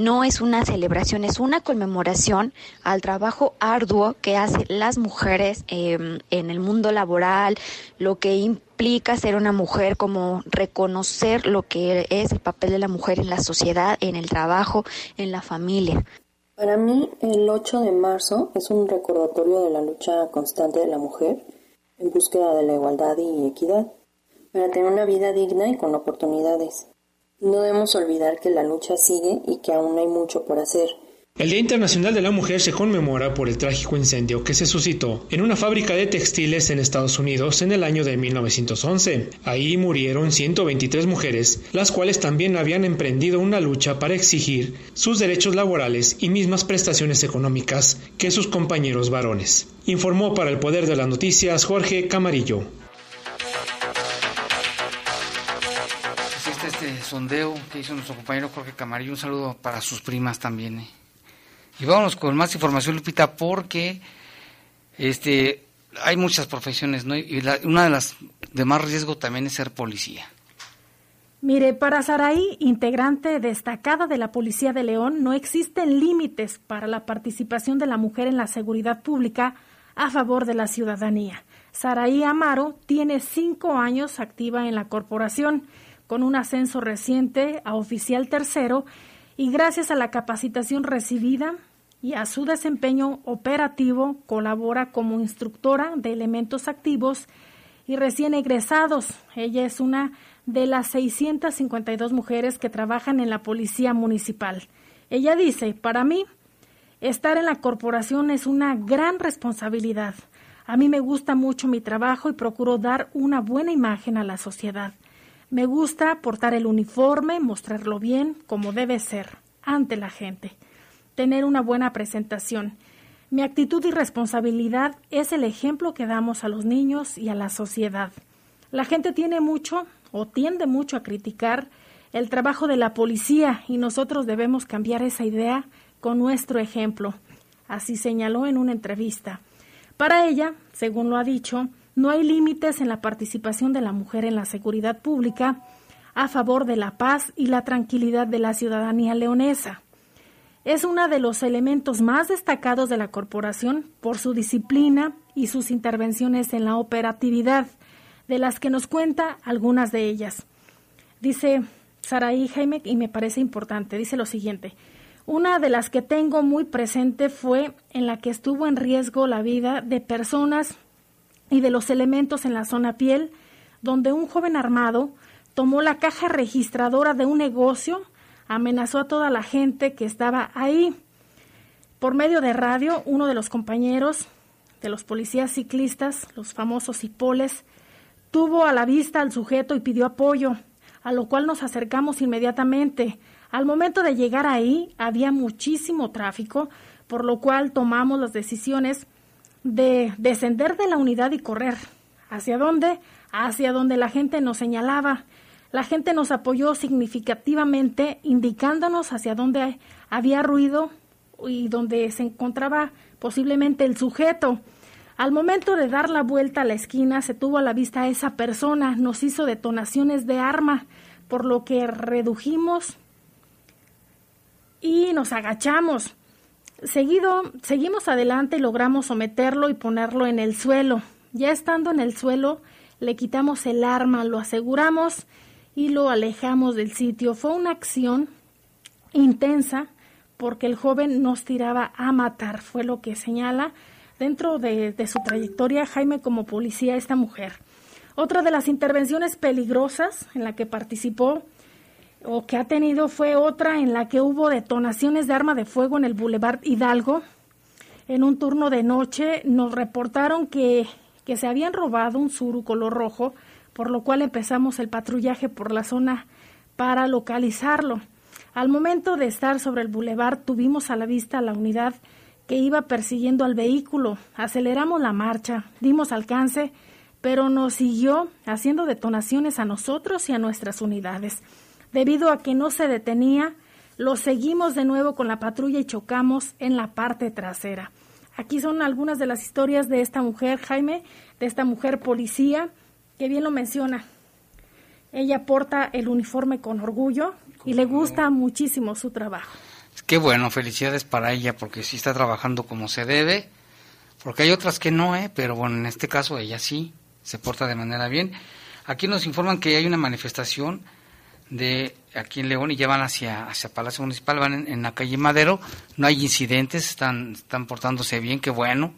Speaker 26: no es una celebración, es una conmemoración al trabajo arduo que hacen las mujeres eh, en el mundo laboral, lo que implica ser una mujer, como reconocer lo que es el papel de la mujer en la sociedad, en el trabajo, en la familia.
Speaker 27: Para mí, el 8 de marzo es un recordatorio de la lucha constante de la mujer en búsqueda de la igualdad y equidad, para tener una vida digna y con oportunidades. No debemos olvidar que la lucha sigue y que aún hay mucho por hacer.
Speaker 16: El Día Internacional de la Mujer se conmemora por el trágico incendio que se suscitó en una fábrica de textiles en Estados Unidos en el año de 1911. Ahí murieron 123 mujeres, las cuales también habían emprendido una lucha para exigir sus derechos laborales y mismas prestaciones económicas que sus compañeros varones. Informó para el Poder de las Noticias Jorge Camarillo.
Speaker 2: Sondeo que hizo nuestro compañero Jorge Camarillo. Un saludo para sus primas también. ¿eh? Y vámonos con más información, Lupita, porque este hay muchas profesiones, ¿no? Y la- una de las de más riesgo también es ser policía.
Speaker 3: Mire, para Saraí, integrante destacada de la Policía de León, no existen límites para la participación de la mujer en la seguridad pública a favor de la ciudadanía. Saraí Amaro tiene cinco años activa en la corporación, con un ascenso reciente a oficial tercero y gracias a la capacitación recibida y a su desempeño operativo colabora como instructora de elementos activos y recién egresados. Ella es una de las 652 mujeres que trabajan en la Policía Municipal. Ella dice, para mí, estar en la corporación es una gran responsabilidad. A mí me gusta mucho mi trabajo y procuro dar una buena imagen a la sociedad. Me gusta portar el uniforme, mostrarlo bien, como debe ser, ante la gente. Tener una buena presentación. Mi actitud y responsabilidad es el ejemplo que damos a los niños y a la sociedad. La gente tiene mucho o tiende mucho a criticar el trabajo de la policía y nosotros debemos cambiar esa idea con nuestro ejemplo. Así señaló en una entrevista. Para ella, según lo ha dicho, no hay límites en la participación de la mujer en la seguridad pública a favor de la paz y la tranquilidad de la ciudadanía leonesa. Es uno de los elementos más destacados de la corporación por su disciplina y sus intervenciones en la operatividad, de las que nos cuenta algunas de ellas. Dice Saraí Jaime, y me parece importante, dice lo siguiente. Una de las que tengo muy presente fue en la que estuvo en riesgo la vida de personas y de los elementos en la zona piel, donde un joven armado tomó la caja registradora de un negocio, amenazó a toda la gente que estaba ahí. Por medio de radio, uno de los compañeros de los policías ciclistas, los famosos hipoles, tuvo a la vista al sujeto y pidió apoyo, a lo cual nos acercamos inmediatamente. Al momento de llegar ahí había muchísimo tráfico, por lo cual tomamos las decisiones de descender de la unidad y correr. ¿Hacia dónde? Hacia donde la gente nos señalaba. La gente nos apoyó significativamente, indicándonos hacia dónde había ruido y donde se encontraba posiblemente el sujeto. Al momento de dar la vuelta a la esquina se tuvo a la vista a esa persona, nos hizo detonaciones de arma, por lo que redujimos y nos agachamos. Seguido, seguimos adelante y logramos someterlo y ponerlo en el suelo. Ya estando en el suelo, le quitamos el arma, lo aseguramos y lo alejamos del sitio. Fue una acción intensa porque el joven nos tiraba a matar, fue lo que señala dentro de, de, su trayectoria Jaime como policía esta mujer. Otra de las intervenciones peligrosas en la que participó o que ha tenido fue otra en la que hubo detonaciones de arma de fuego en el Boulevard Hidalgo. En un turno de noche nos reportaron que, que se habían robado un suru color rojo, por lo cual empezamos el patrullaje por la zona para localizarlo. Al momento de estar sobre el bulevar tuvimos a la vista la unidad que iba persiguiendo al vehículo. Aceleramos la marcha, dimos alcance, pero nos siguió haciendo detonaciones a nosotros y a nuestras unidades. Debido a que no se detenía, lo seguimos de nuevo con la patrulla y chocamos en la parte trasera. Aquí son algunas de las historias de esta mujer, Jaime, de esta mujer policía, que bien lo menciona. Ella porta el uniforme con orgullo y le gusta muchísimo su trabajo.
Speaker 2: Qué bueno, felicidades para ella porque sí está trabajando como se debe, porque hay otras que no, ¿eh? pero bueno, en este caso ella sí se porta de manera bien. Aquí nos informan que hay una manifestación de aquí en León y ya van hacia, hacia Palacio Municipal, van en, la calle Madero, no hay incidentes, están, están portándose bien, qué bueno.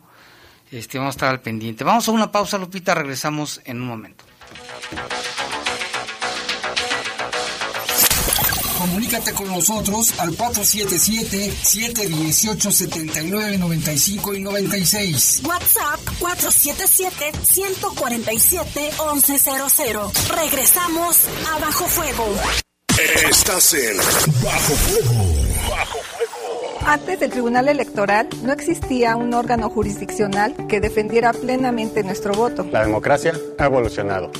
Speaker 2: Este, vamos a estar al pendiente. Vamos a una pausa, Lupita, regresamos en un momento.
Speaker 4: Comunícate con nosotros al 477-718-7995 y 96.
Speaker 1: WhatsApp 477-147-1100. Regresamos a Bajo Fuego.
Speaker 5: Estás en Bajo Fuego. Bajo
Speaker 28: Fuego. Antes del Tribunal Electoral no existía un órgano jurisdiccional que defendiera plenamente nuestro voto.
Speaker 29: La democracia ha evolucionado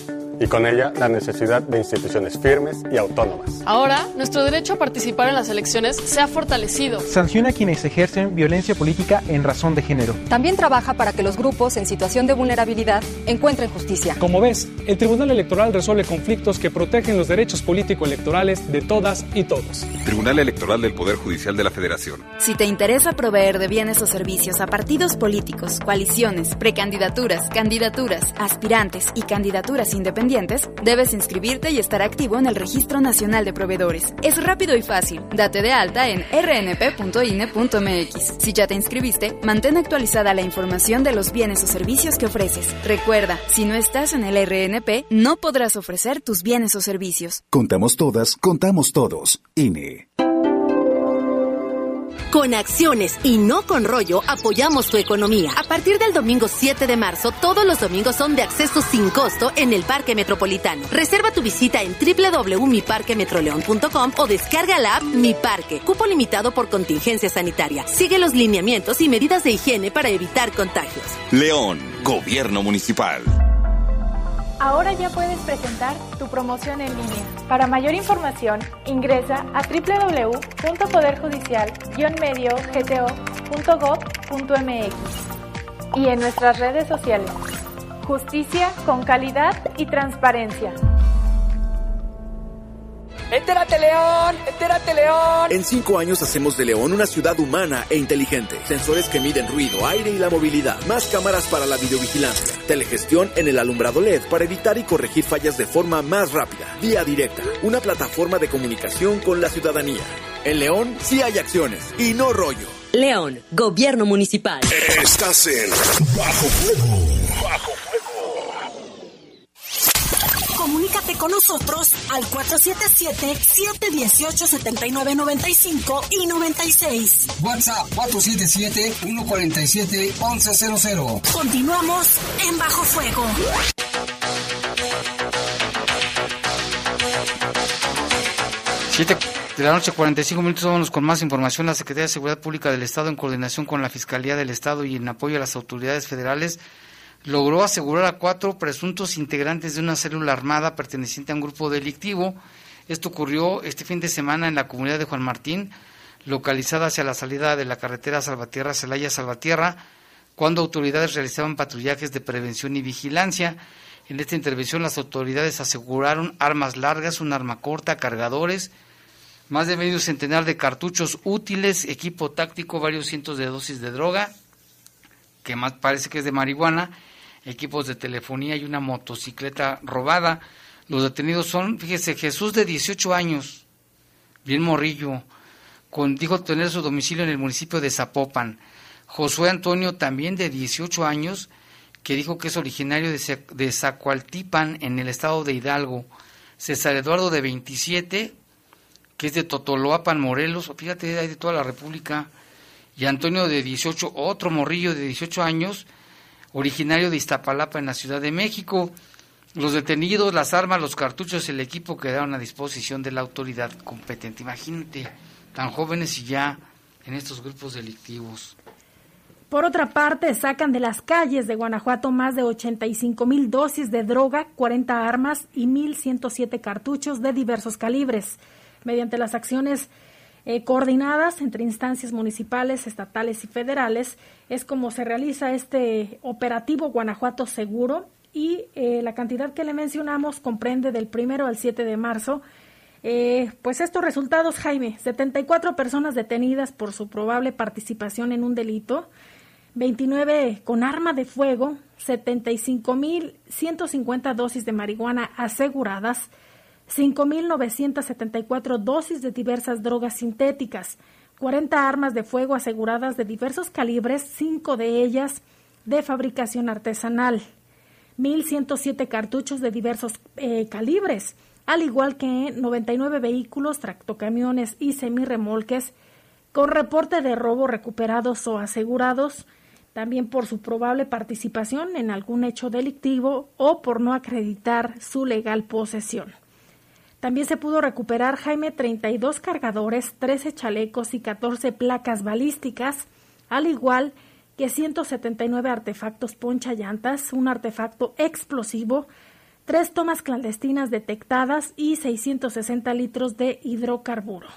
Speaker 29: y con ella la necesidad de instituciones firmes y autónomas.
Speaker 30: Ahora, nuestro derecho a participar en las elecciones se ha fortalecido.
Speaker 31: Sanciona a quienes ejercen violencia política en razón de género.
Speaker 32: También trabaja para que los grupos en situación de vulnerabilidad encuentren justicia.
Speaker 33: Como ves, el Tribunal Electoral resuelve conflictos que protegen los derechos político-electorales de todas y todos.
Speaker 34: Tribunal Electoral del Poder Judicial de la Federación.
Speaker 14: Si te interesa proveer de bienes o servicios a partidos políticos, coaliciones, precandidaturas, candidaturas, aspirantes y candidaturas independientes, debes inscribirte y estar activo en el Registro Nacional de Proveedores. Es rápido y fácil. Date de alta en rnp.ine.mx. Si ya te inscribiste, mantén actualizada la información de los bienes o servicios que ofreces. Recuerda, si no estás en el RNP, no podrás ofrecer tus bienes o servicios.
Speaker 5: Contamos todas, contamos todos. INE.
Speaker 6: Con acciones y no con rollo apoyamos tu economía. A partir del domingo 7 de marzo, todos los domingos son de acceso sin costo en el Parque Metropolitano. Reserva tu visita en www.miparquemetroleón.com o descarga la app Mi Parque. Cupo limitado por contingencia sanitaria. Sigue los lineamientos y medidas de higiene para evitar contagios.
Speaker 35: León, Gobierno Municipal. Ahora ya puedes presentar tu promoción en línea. Para mayor información, ingresa a www.poderjudicial-medio-gto.gov.mx y en nuestras redes sociales. Justicia con calidad y transparencia.
Speaker 36: ¡Entérate, León! ¡Entérate, León!
Speaker 37: En cinco años hacemos de León una ciudad humana e inteligente. Sensores que miden ruido, aire y la movilidad. Más cámaras para la videovigilancia. Telegestión en el alumbrado LED para evitar y corregir fallas de forma más rápida. Vía directa. Una plataforma de comunicación con la ciudadanía. En León sí hay acciones y no rollo.
Speaker 38: León, Gobierno Municipal.
Speaker 5: Estás en Bajo Fuego. Bajo
Speaker 1: Comunícate con nosotros al 477-718-7995 y 96.
Speaker 4: WhatsApp 477-147-1100.
Speaker 1: Continuamos en Bajo Fuego.
Speaker 2: Siete de la noche, 45 minutos, vámonos con más información. La Secretaría de Seguridad Pública del Estado, en coordinación con la Fiscalía del Estado y en apoyo a las autoridades federales, logró asegurar a cuatro presuntos integrantes de una célula armada perteneciente a un grupo delictivo. Esto ocurrió este fin de semana en la comunidad de Juan Martín, localizada hacia la salida de la carretera Salvatierra-Celaya-Salvatierra, cuando autoridades realizaban patrullajes de prevención y vigilancia. En esta intervención las autoridades aseguraron armas largas, un arma corta, cargadores, más de medio centenar de cartuchos útiles, equipo táctico, varios cientos de dosis de droga, que más parece que es de marihuana, equipos de telefonía y una motocicleta robada. Los detenidos son, fíjese, Jesús de 18 años, bien morrillo, dijo tener su domicilio en el municipio de Zapopan. Josué Antonio, también de 18 años, que dijo que es originario de, de Zacualtipan, en el estado de Hidalgo. César Eduardo, de 27, que es de Totoloapan, Morelos, fíjate, hay de toda la República. Y Antonio, de 18, otro morrillo de 18 años, originario de Iztapalapa en la Ciudad de México. Los detenidos, las armas, los cartuchos, el equipo quedaron a disposición de la autoridad competente. Imagínate, tan jóvenes y ya en estos grupos delictivos.
Speaker 3: Por otra parte, sacan de las calles de Guanajuato más de 85 mil dosis de droga, 40 armas y 1.107 cartuchos de diversos calibres. Mediante las acciones eh, coordinadas entre instancias municipales, estatales y federales. Es como se realiza este operativo Guanajuato Seguro y eh, la cantidad que le mencionamos comprende del primero al 7 de marzo. Eh, pues estos resultados, Jaime, 74 personas detenidas por su probable participación en un delito, 29 con arma de fuego, 75.150 dosis de marihuana aseguradas, 5.974 dosis de diversas drogas sintéticas, 40 armas de fuego aseguradas de diversos calibres, 5 de ellas de fabricación artesanal, 1.107 cartuchos de diversos eh, calibres, al igual que 99 vehículos, tractocamiones y semirremolques con reporte de robo recuperados o asegurados, también por su probable participación en algún hecho delictivo o por no acreditar su legal posesión. También se pudo recuperar, Jaime, 32 cargadores, 13 chalecos y 14 placas balísticas, al igual que 179 artefactos poncha llantas, un artefacto explosivo, tres tomas clandestinas detectadas y 660 litros de hidrocarburo.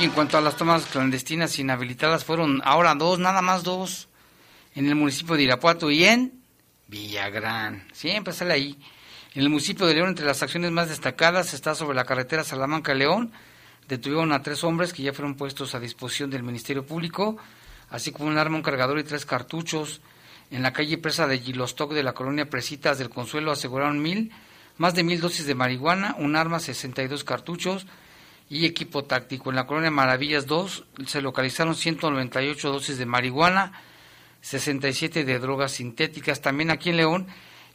Speaker 2: Y en cuanto a las tomas clandestinas inhabilitadas, fueron ahora dos, nada más dos, en el municipio de Irapuato y en Villagrán. Siempre sale ahí. En el municipio de León, entre las acciones más destacadas, está sobre la carretera Salamanca-León. Detuvieron a tres hombres que ya fueron puestos a disposición del Ministerio Público, así como un arma, un cargador y tres cartuchos. En la calle presa de Gilostoc de la colonia Presitas del Consuelo aseguraron mil, más de mil dosis de marihuana, un arma, 62 cartuchos, y equipo táctico. En la colonia Maravillas 2 se localizaron 198 dosis de marihuana, 67 de drogas sintéticas. También aquí en León,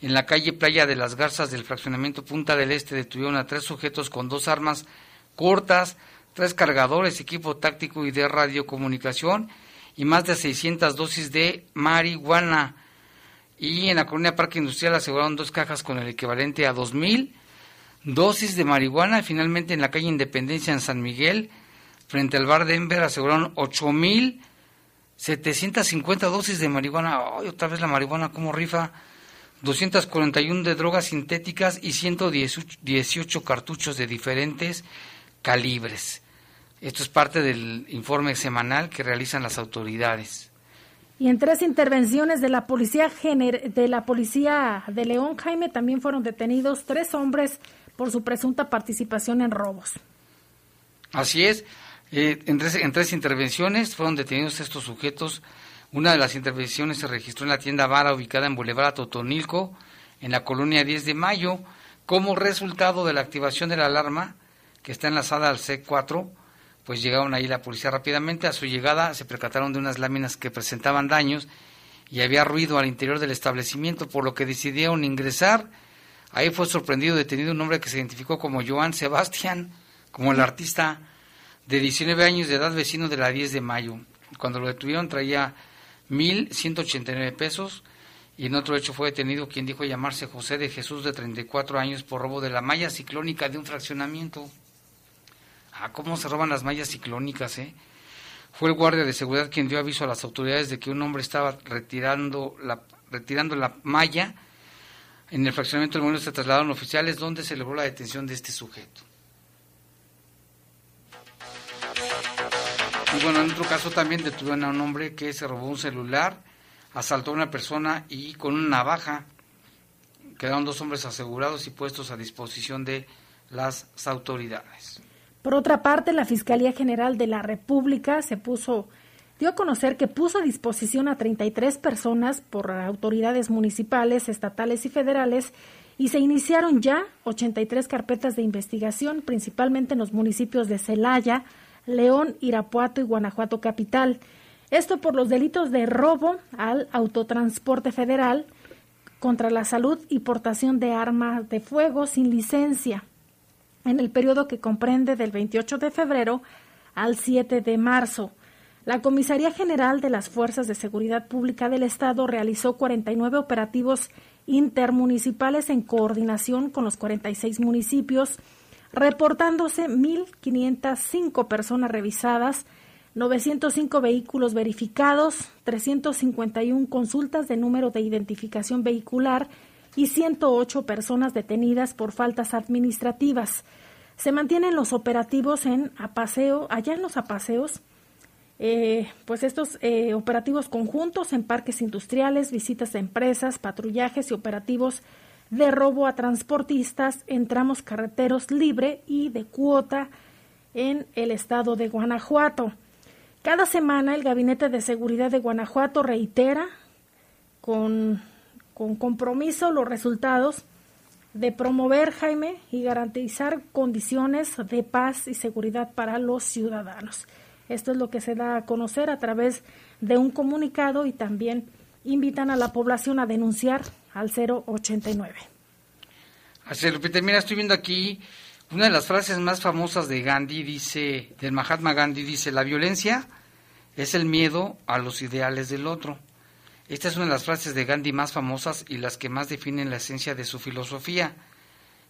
Speaker 2: en la calle Playa de las Garzas del fraccionamiento Punta del Este, detuvieron a tres sujetos con dos armas cortas, tres cargadores, equipo táctico y de radiocomunicación y más de 600 dosis de marihuana. Y en la colonia Parque Industrial aseguraron dos cajas con el equivalente a 2000 dosis de marihuana. Finalmente, en la calle Independencia en San Miguel, frente al bar Denver aseguraron 8.750 dosis de marihuana. Ay, otra vez la marihuana como rifa. 241 de drogas sintéticas y 118 cartuchos de diferentes calibres. Esto es parte del informe semanal que realizan las autoridades.
Speaker 3: Y en tres intervenciones de la policía de la policía de León, Jaime, también fueron detenidos tres hombres por su presunta participación en robos.
Speaker 2: Así es. Eh, en, tres, en tres intervenciones fueron detenidos estos sujetos. Una de las intervenciones se registró en la tienda Vara ubicada en Boulevard Totonilco, en la colonia 10 de Mayo, como resultado de la activación de la alarma que está enlazada al C4 pues llegaron ahí la policía rápidamente. A su llegada se percataron de unas láminas que presentaban daños y había ruido al interior del establecimiento, por lo que decidieron ingresar. Ahí fue sorprendido, detenido un hombre que se identificó como Joan Sebastián, como el artista de 19 años de edad, vecino de la 10 de mayo. Cuando lo detuvieron traía 1.189 pesos y en otro hecho fue detenido quien dijo llamarse José de Jesús de 34 años por robo de la malla ciclónica de un fraccionamiento. Ah, cómo se roban las mallas ciclónicas, ¿eh? Fue el guardia de seguridad quien dio aviso a las autoridades de que un hombre estaba retirando la, retirando la malla. En el fraccionamiento del mundo se trasladaron oficiales donde se logró la detención de este sujeto. Y bueno, en otro caso también detuvieron a un hombre que se robó un celular, asaltó a una persona y con una navaja quedaron dos hombres asegurados y puestos a disposición de las autoridades.
Speaker 3: Por otra parte, la Fiscalía General de la República se puso dio a conocer que puso a disposición a 33 personas por autoridades municipales, estatales y federales y se iniciaron ya 83 carpetas de investigación, principalmente en los municipios de Celaya, León, Irapuato y Guanajuato capital. Esto por los delitos de robo al autotransporte federal contra la salud y portación de armas de fuego sin licencia en el periodo que comprende del 28 de febrero al 7 de marzo. La Comisaría General de las Fuerzas de Seguridad Pública del Estado realizó 49 operativos intermunicipales en coordinación con los 46 municipios, reportándose 1.505 personas revisadas, 905 vehículos verificados, 351 consultas de número de identificación vehicular y 108 personas detenidas por faltas administrativas. Se mantienen los operativos en Apaseo, allá en los Apaseos, eh, pues estos eh, operativos conjuntos en parques industriales, visitas de empresas, patrullajes y operativos de robo a transportistas en tramos carreteros libre y de cuota en el estado de Guanajuato. Cada semana el Gabinete de Seguridad de Guanajuato reitera con con compromiso los resultados de promover, Jaime, y garantizar condiciones de paz y seguridad para los ciudadanos. Esto es lo que se da a conocer a través de un comunicado y también invitan a la población a denunciar al 089.
Speaker 2: Así Lupita, mira, estoy viendo aquí una de las frases más famosas de Gandhi, dice, del Mahatma Gandhi, dice, la violencia es el miedo a los ideales del otro. Esta es una de las frases de Gandhi más famosas y las que más definen la esencia de su filosofía,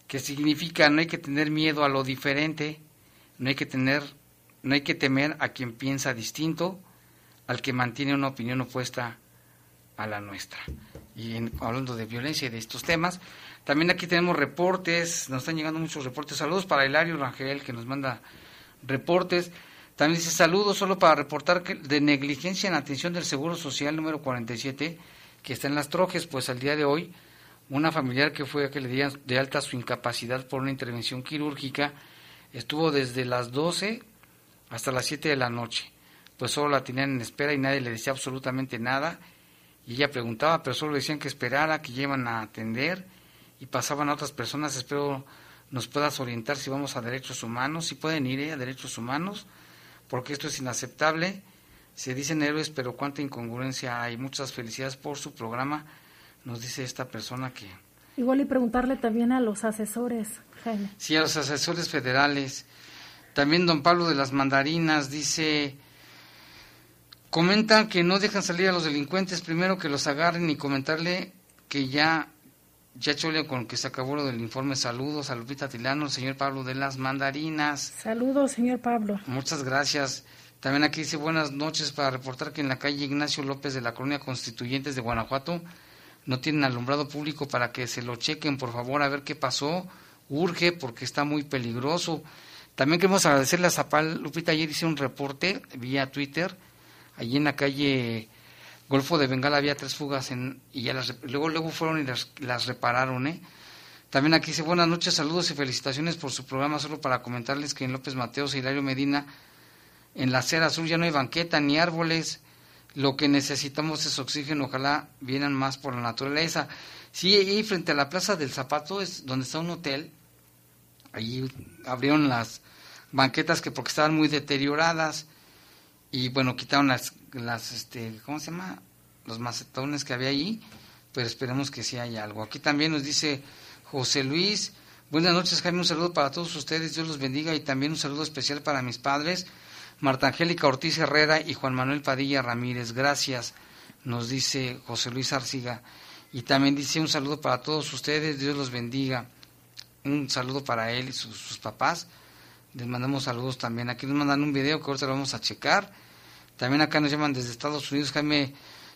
Speaker 2: que significa no hay que tener miedo a lo diferente, no hay que tener, no hay que temer a quien piensa distinto, al que mantiene una opinión opuesta a la nuestra. Y hablando de violencia y de estos temas, también aquí tenemos reportes, nos están llegando muchos reportes. Saludos para Hilario Rangel que nos manda reportes. También dice saludos solo para reportar que de negligencia en atención del Seguro Social número 47 que está en las trojes, pues al día de hoy una familiar que fue a que le dieran de alta su incapacidad por una intervención quirúrgica estuvo desde las 12 hasta las 7 de la noche. Pues solo la tenían en espera y nadie le decía absolutamente nada. Y ella preguntaba, pero solo decían que esperara, que llevan a atender y pasaban a otras personas. Espero nos puedas orientar si vamos a derechos humanos, si pueden ir ¿eh? a derechos humanos porque esto es inaceptable. Se dicen héroes, pero cuánta incongruencia hay. Muchas felicidades por su programa, nos dice esta persona que...
Speaker 3: Igual y preguntarle también a los asesores, Jaime.
Speaker 2: Sí, a los asesores federales. También don Pablo de las Mandarinas dice, comentan que no dejan salir a los delincuentes, primero que los agarren y comentarle que ya ya chole con que se acabó lo del informe. Saludos a Lupita Tilano, señor Pablo de las Mandarinas.
Speaker 3: Saludos, señor Pablo.
Speaker 2: Muchas gracias. También aquí dice buenas noches para reportar que en la calle Ignacio López de la Colonia Constituyentes de Guanajuato no tienen alumbrado público para que se lo chequen, por favor, a ver qué pasó. Urge porque está muy peligroso. También queremos agradecerle a Zapal. Lupita ayer hice un reporte vía Twitter. Allí en la calle Golfo de Bengala había tres fugas en, y ya las, luego, luego fueron y las, repararon. ¿eh? También aquí dice buenas noches, saludos y felicitaciones por su programa. Solo para comentarles que en López Mateos y Hilario Medina, en la acera azul ya no hay banqueta ni árboles lo que necesitamos es oxígeno, ojalá vienen más por la naturaleza. Sí, ahí frente a la Plaza del Zapato es donde está un hotel, allí abrieron las banquetas que porque estaban muy deterioradas y bueno, quitaron las, las este, ¿cómo se llama? Los macetones que había allí, pero esperemos que sí haya algo. Aquí también nos dice José Luis, buenas noches Jaime, un saludo para todos ustedes, Dios los bendiga y también un saludo especial para mis padres Marta Angélica Ortiz Herrera y Juan Manuel Padilla Ramírez. Gracias, nos dice José Luis Arciga. Y también dice un saludo para todos ustedes, Dios los bendiga. Un saludo para él y sus, papás. Les mandamos saludos también. Aquí nos mandan un video que ahorita lo vamos a checar. También acá nos llaman desde Estados Unidos. Jaime,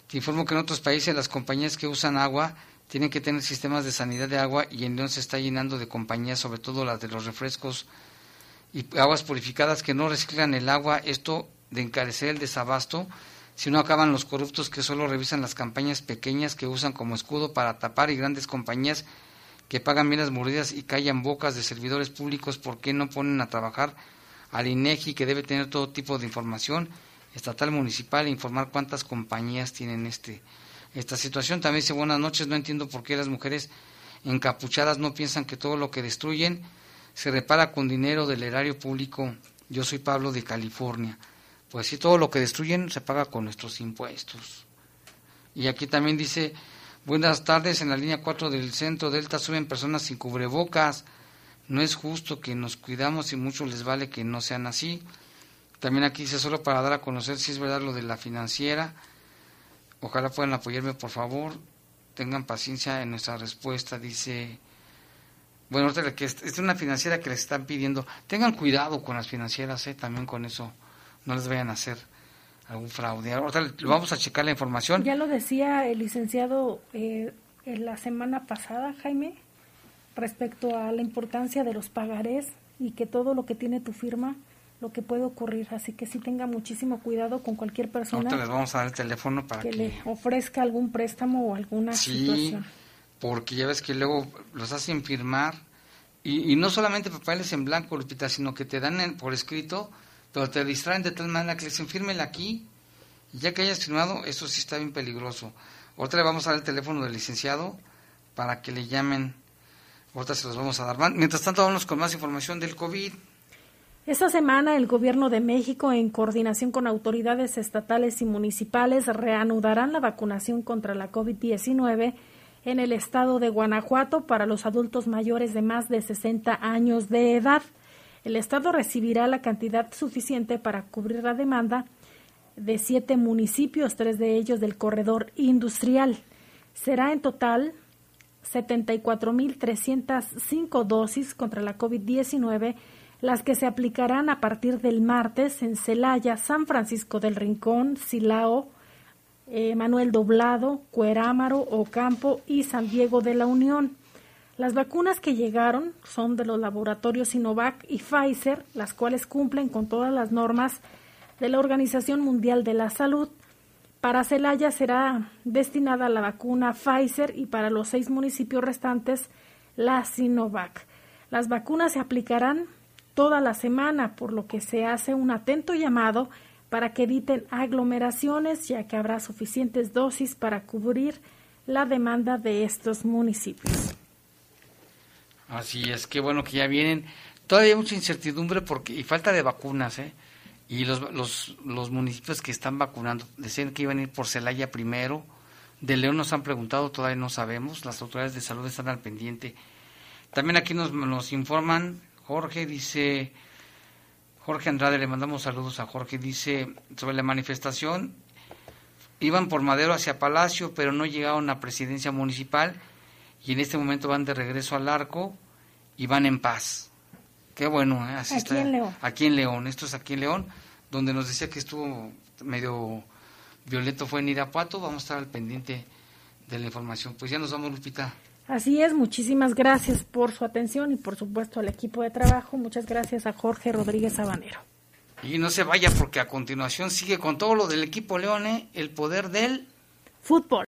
Speaker 2: te informo que en otros países las compañías que usan agua tienen que tener sistemas de sanidad de agua y en León se está llenando de compañías, sobre todo las de los refrescos y aguas purificadas que no reciclan el agua, esto de encarecer el desabasto, si no acaban los corruptos que solo revisan las campañas pequeñas que usan como escudo para tapar y grandes compañías que pagan minas mordidas y callan bocas de servidores públicos, ¿por qué no ponen a trabajar al INEGI que debe tener todo tipo de información estatal, municipal e informar cuántas compañías tienen este esta situación? También dice buenas noches, no entiendo por qué las mujeres encapuchadas no piensan que todo lo que destruyen se repara con dinero del erario público. Yo soy Pablo de California. Pues sí, todo lo que destruyen se paga con nuestros impuestos. Y aquí también dice, buenas tardes, en la línea 4 del centro Delta suben personas sin cubrebocas. No es justo que nos cuidamos y mucho les vale que no sean así. También aquí dice, solo para dar a conocer si es verdad lo de la financiera. Ojalá puedan apoyarme, por favor. Tengan paciencia en nuestra respuesta, dice bueno, que es una financiera que les están pidiendo, tengan cuidado con las financieras, ¿eh? también con eso, no les vayan a hacer algún fraude. Ahorita lo vamos a checar la información.
Speaker 3: Ya lo decía el licenciado eh, en la semana pasada, Jaime, respecto a la importancia de los pagarés y que todo lo que tiene tu firma, lo que puede ocurrir. Así que sí tenga muchísimo cuidado con cualquier persona.
Speaker 2: Ahorita les vamos a dar el teléfono para
Speaker 3: que, le ofrezca algún préstamo o alguna sí, situación
Speaker 2: porque ya ves que luego los hacen firmar y, no solamente papeles en blanco, Lupita, sino que te dan por escrito, pero te distraen de tal manera que les firmen aquí y ya que hayas firmado, eso sí está bien peligroso. Otra le vamos a dar el teléfono del licenciado para que le llamen. Ahorita se los vamos a dar. Mientras tanto, vamos con más información del COVID.
Speaker 3: Esta semana el Gobierno de México, en coordinación con autoridades estatales y municipales, reanudarán la vacunación contra la COVID-19 en el estado de Guanajuato para los adultos mayores de más de 60 años de edad. El estado recibirá la cantidad suficiente para cubrir la demanda de siete municipios, tres de ellos del corredor industrial. Será en total 74.305 dosis contra la COVID-19, las que se aplicarán a partir del martes en Celaya, San Francisco del Rincón, Silao, eh, Manuel Doblado, Cuerámaro, Ocampo y San Diego de la Unión. Las vacunas que llegaron son de los laboratorios Sinovac y Pfizer, las cuales cumplen con todas las normas de la Organización Mundial de la Salud. Para Celaya será destinada la vacuna Pfizer y para los seis municipios restantes la Sinovac. Las vacunas se aplicarán toda la semana, por lo que se hace un atento llamado para que eviten aglomeraciones, ya que habrá suficientes dosis para cubrir la demanda de estos municipios.
Speaker 2: Así es, qué bueno que ya vienen. Todavía hay mucha incertidumbre porque y falta de vacunas, ¿eh? Y los, los, los municipios que están vacunando decían que iban a ir por Celaya primero. De León nos han preguntado, todavía no sabemos. Las autoridades de salud están al pendiente. También aquí nos, nos informan, Jorge dice, Jorge Andrade, le mandamos saludos a Jorge, dice sobre la manifestación, iban por Madero hacia Palacio, pero no llegaron a presidencia municipal y en este momento van de regreso al arco y van en paz. Qué bueno, ¿eh?
Speaker 3: Así aquí en León.
Speaker 2: Aquí en León, esto es aquí en León, donde nos decía que estuvo medio violento fue en Irapuato, vamos a estar al pendiente de la información. Pues ya nos vamos, Lupita.
Speaker 3: Así es, muchísimas gracias por su atención y por supuesto al equipo de trabajo. Muchas gracias a Jorge Rodríguez Sabanero.
Speaker 2: Y no se vaya porque a continuación sigue con todo lo del equipo Leone, el poder del
Speaker 3: fútbol.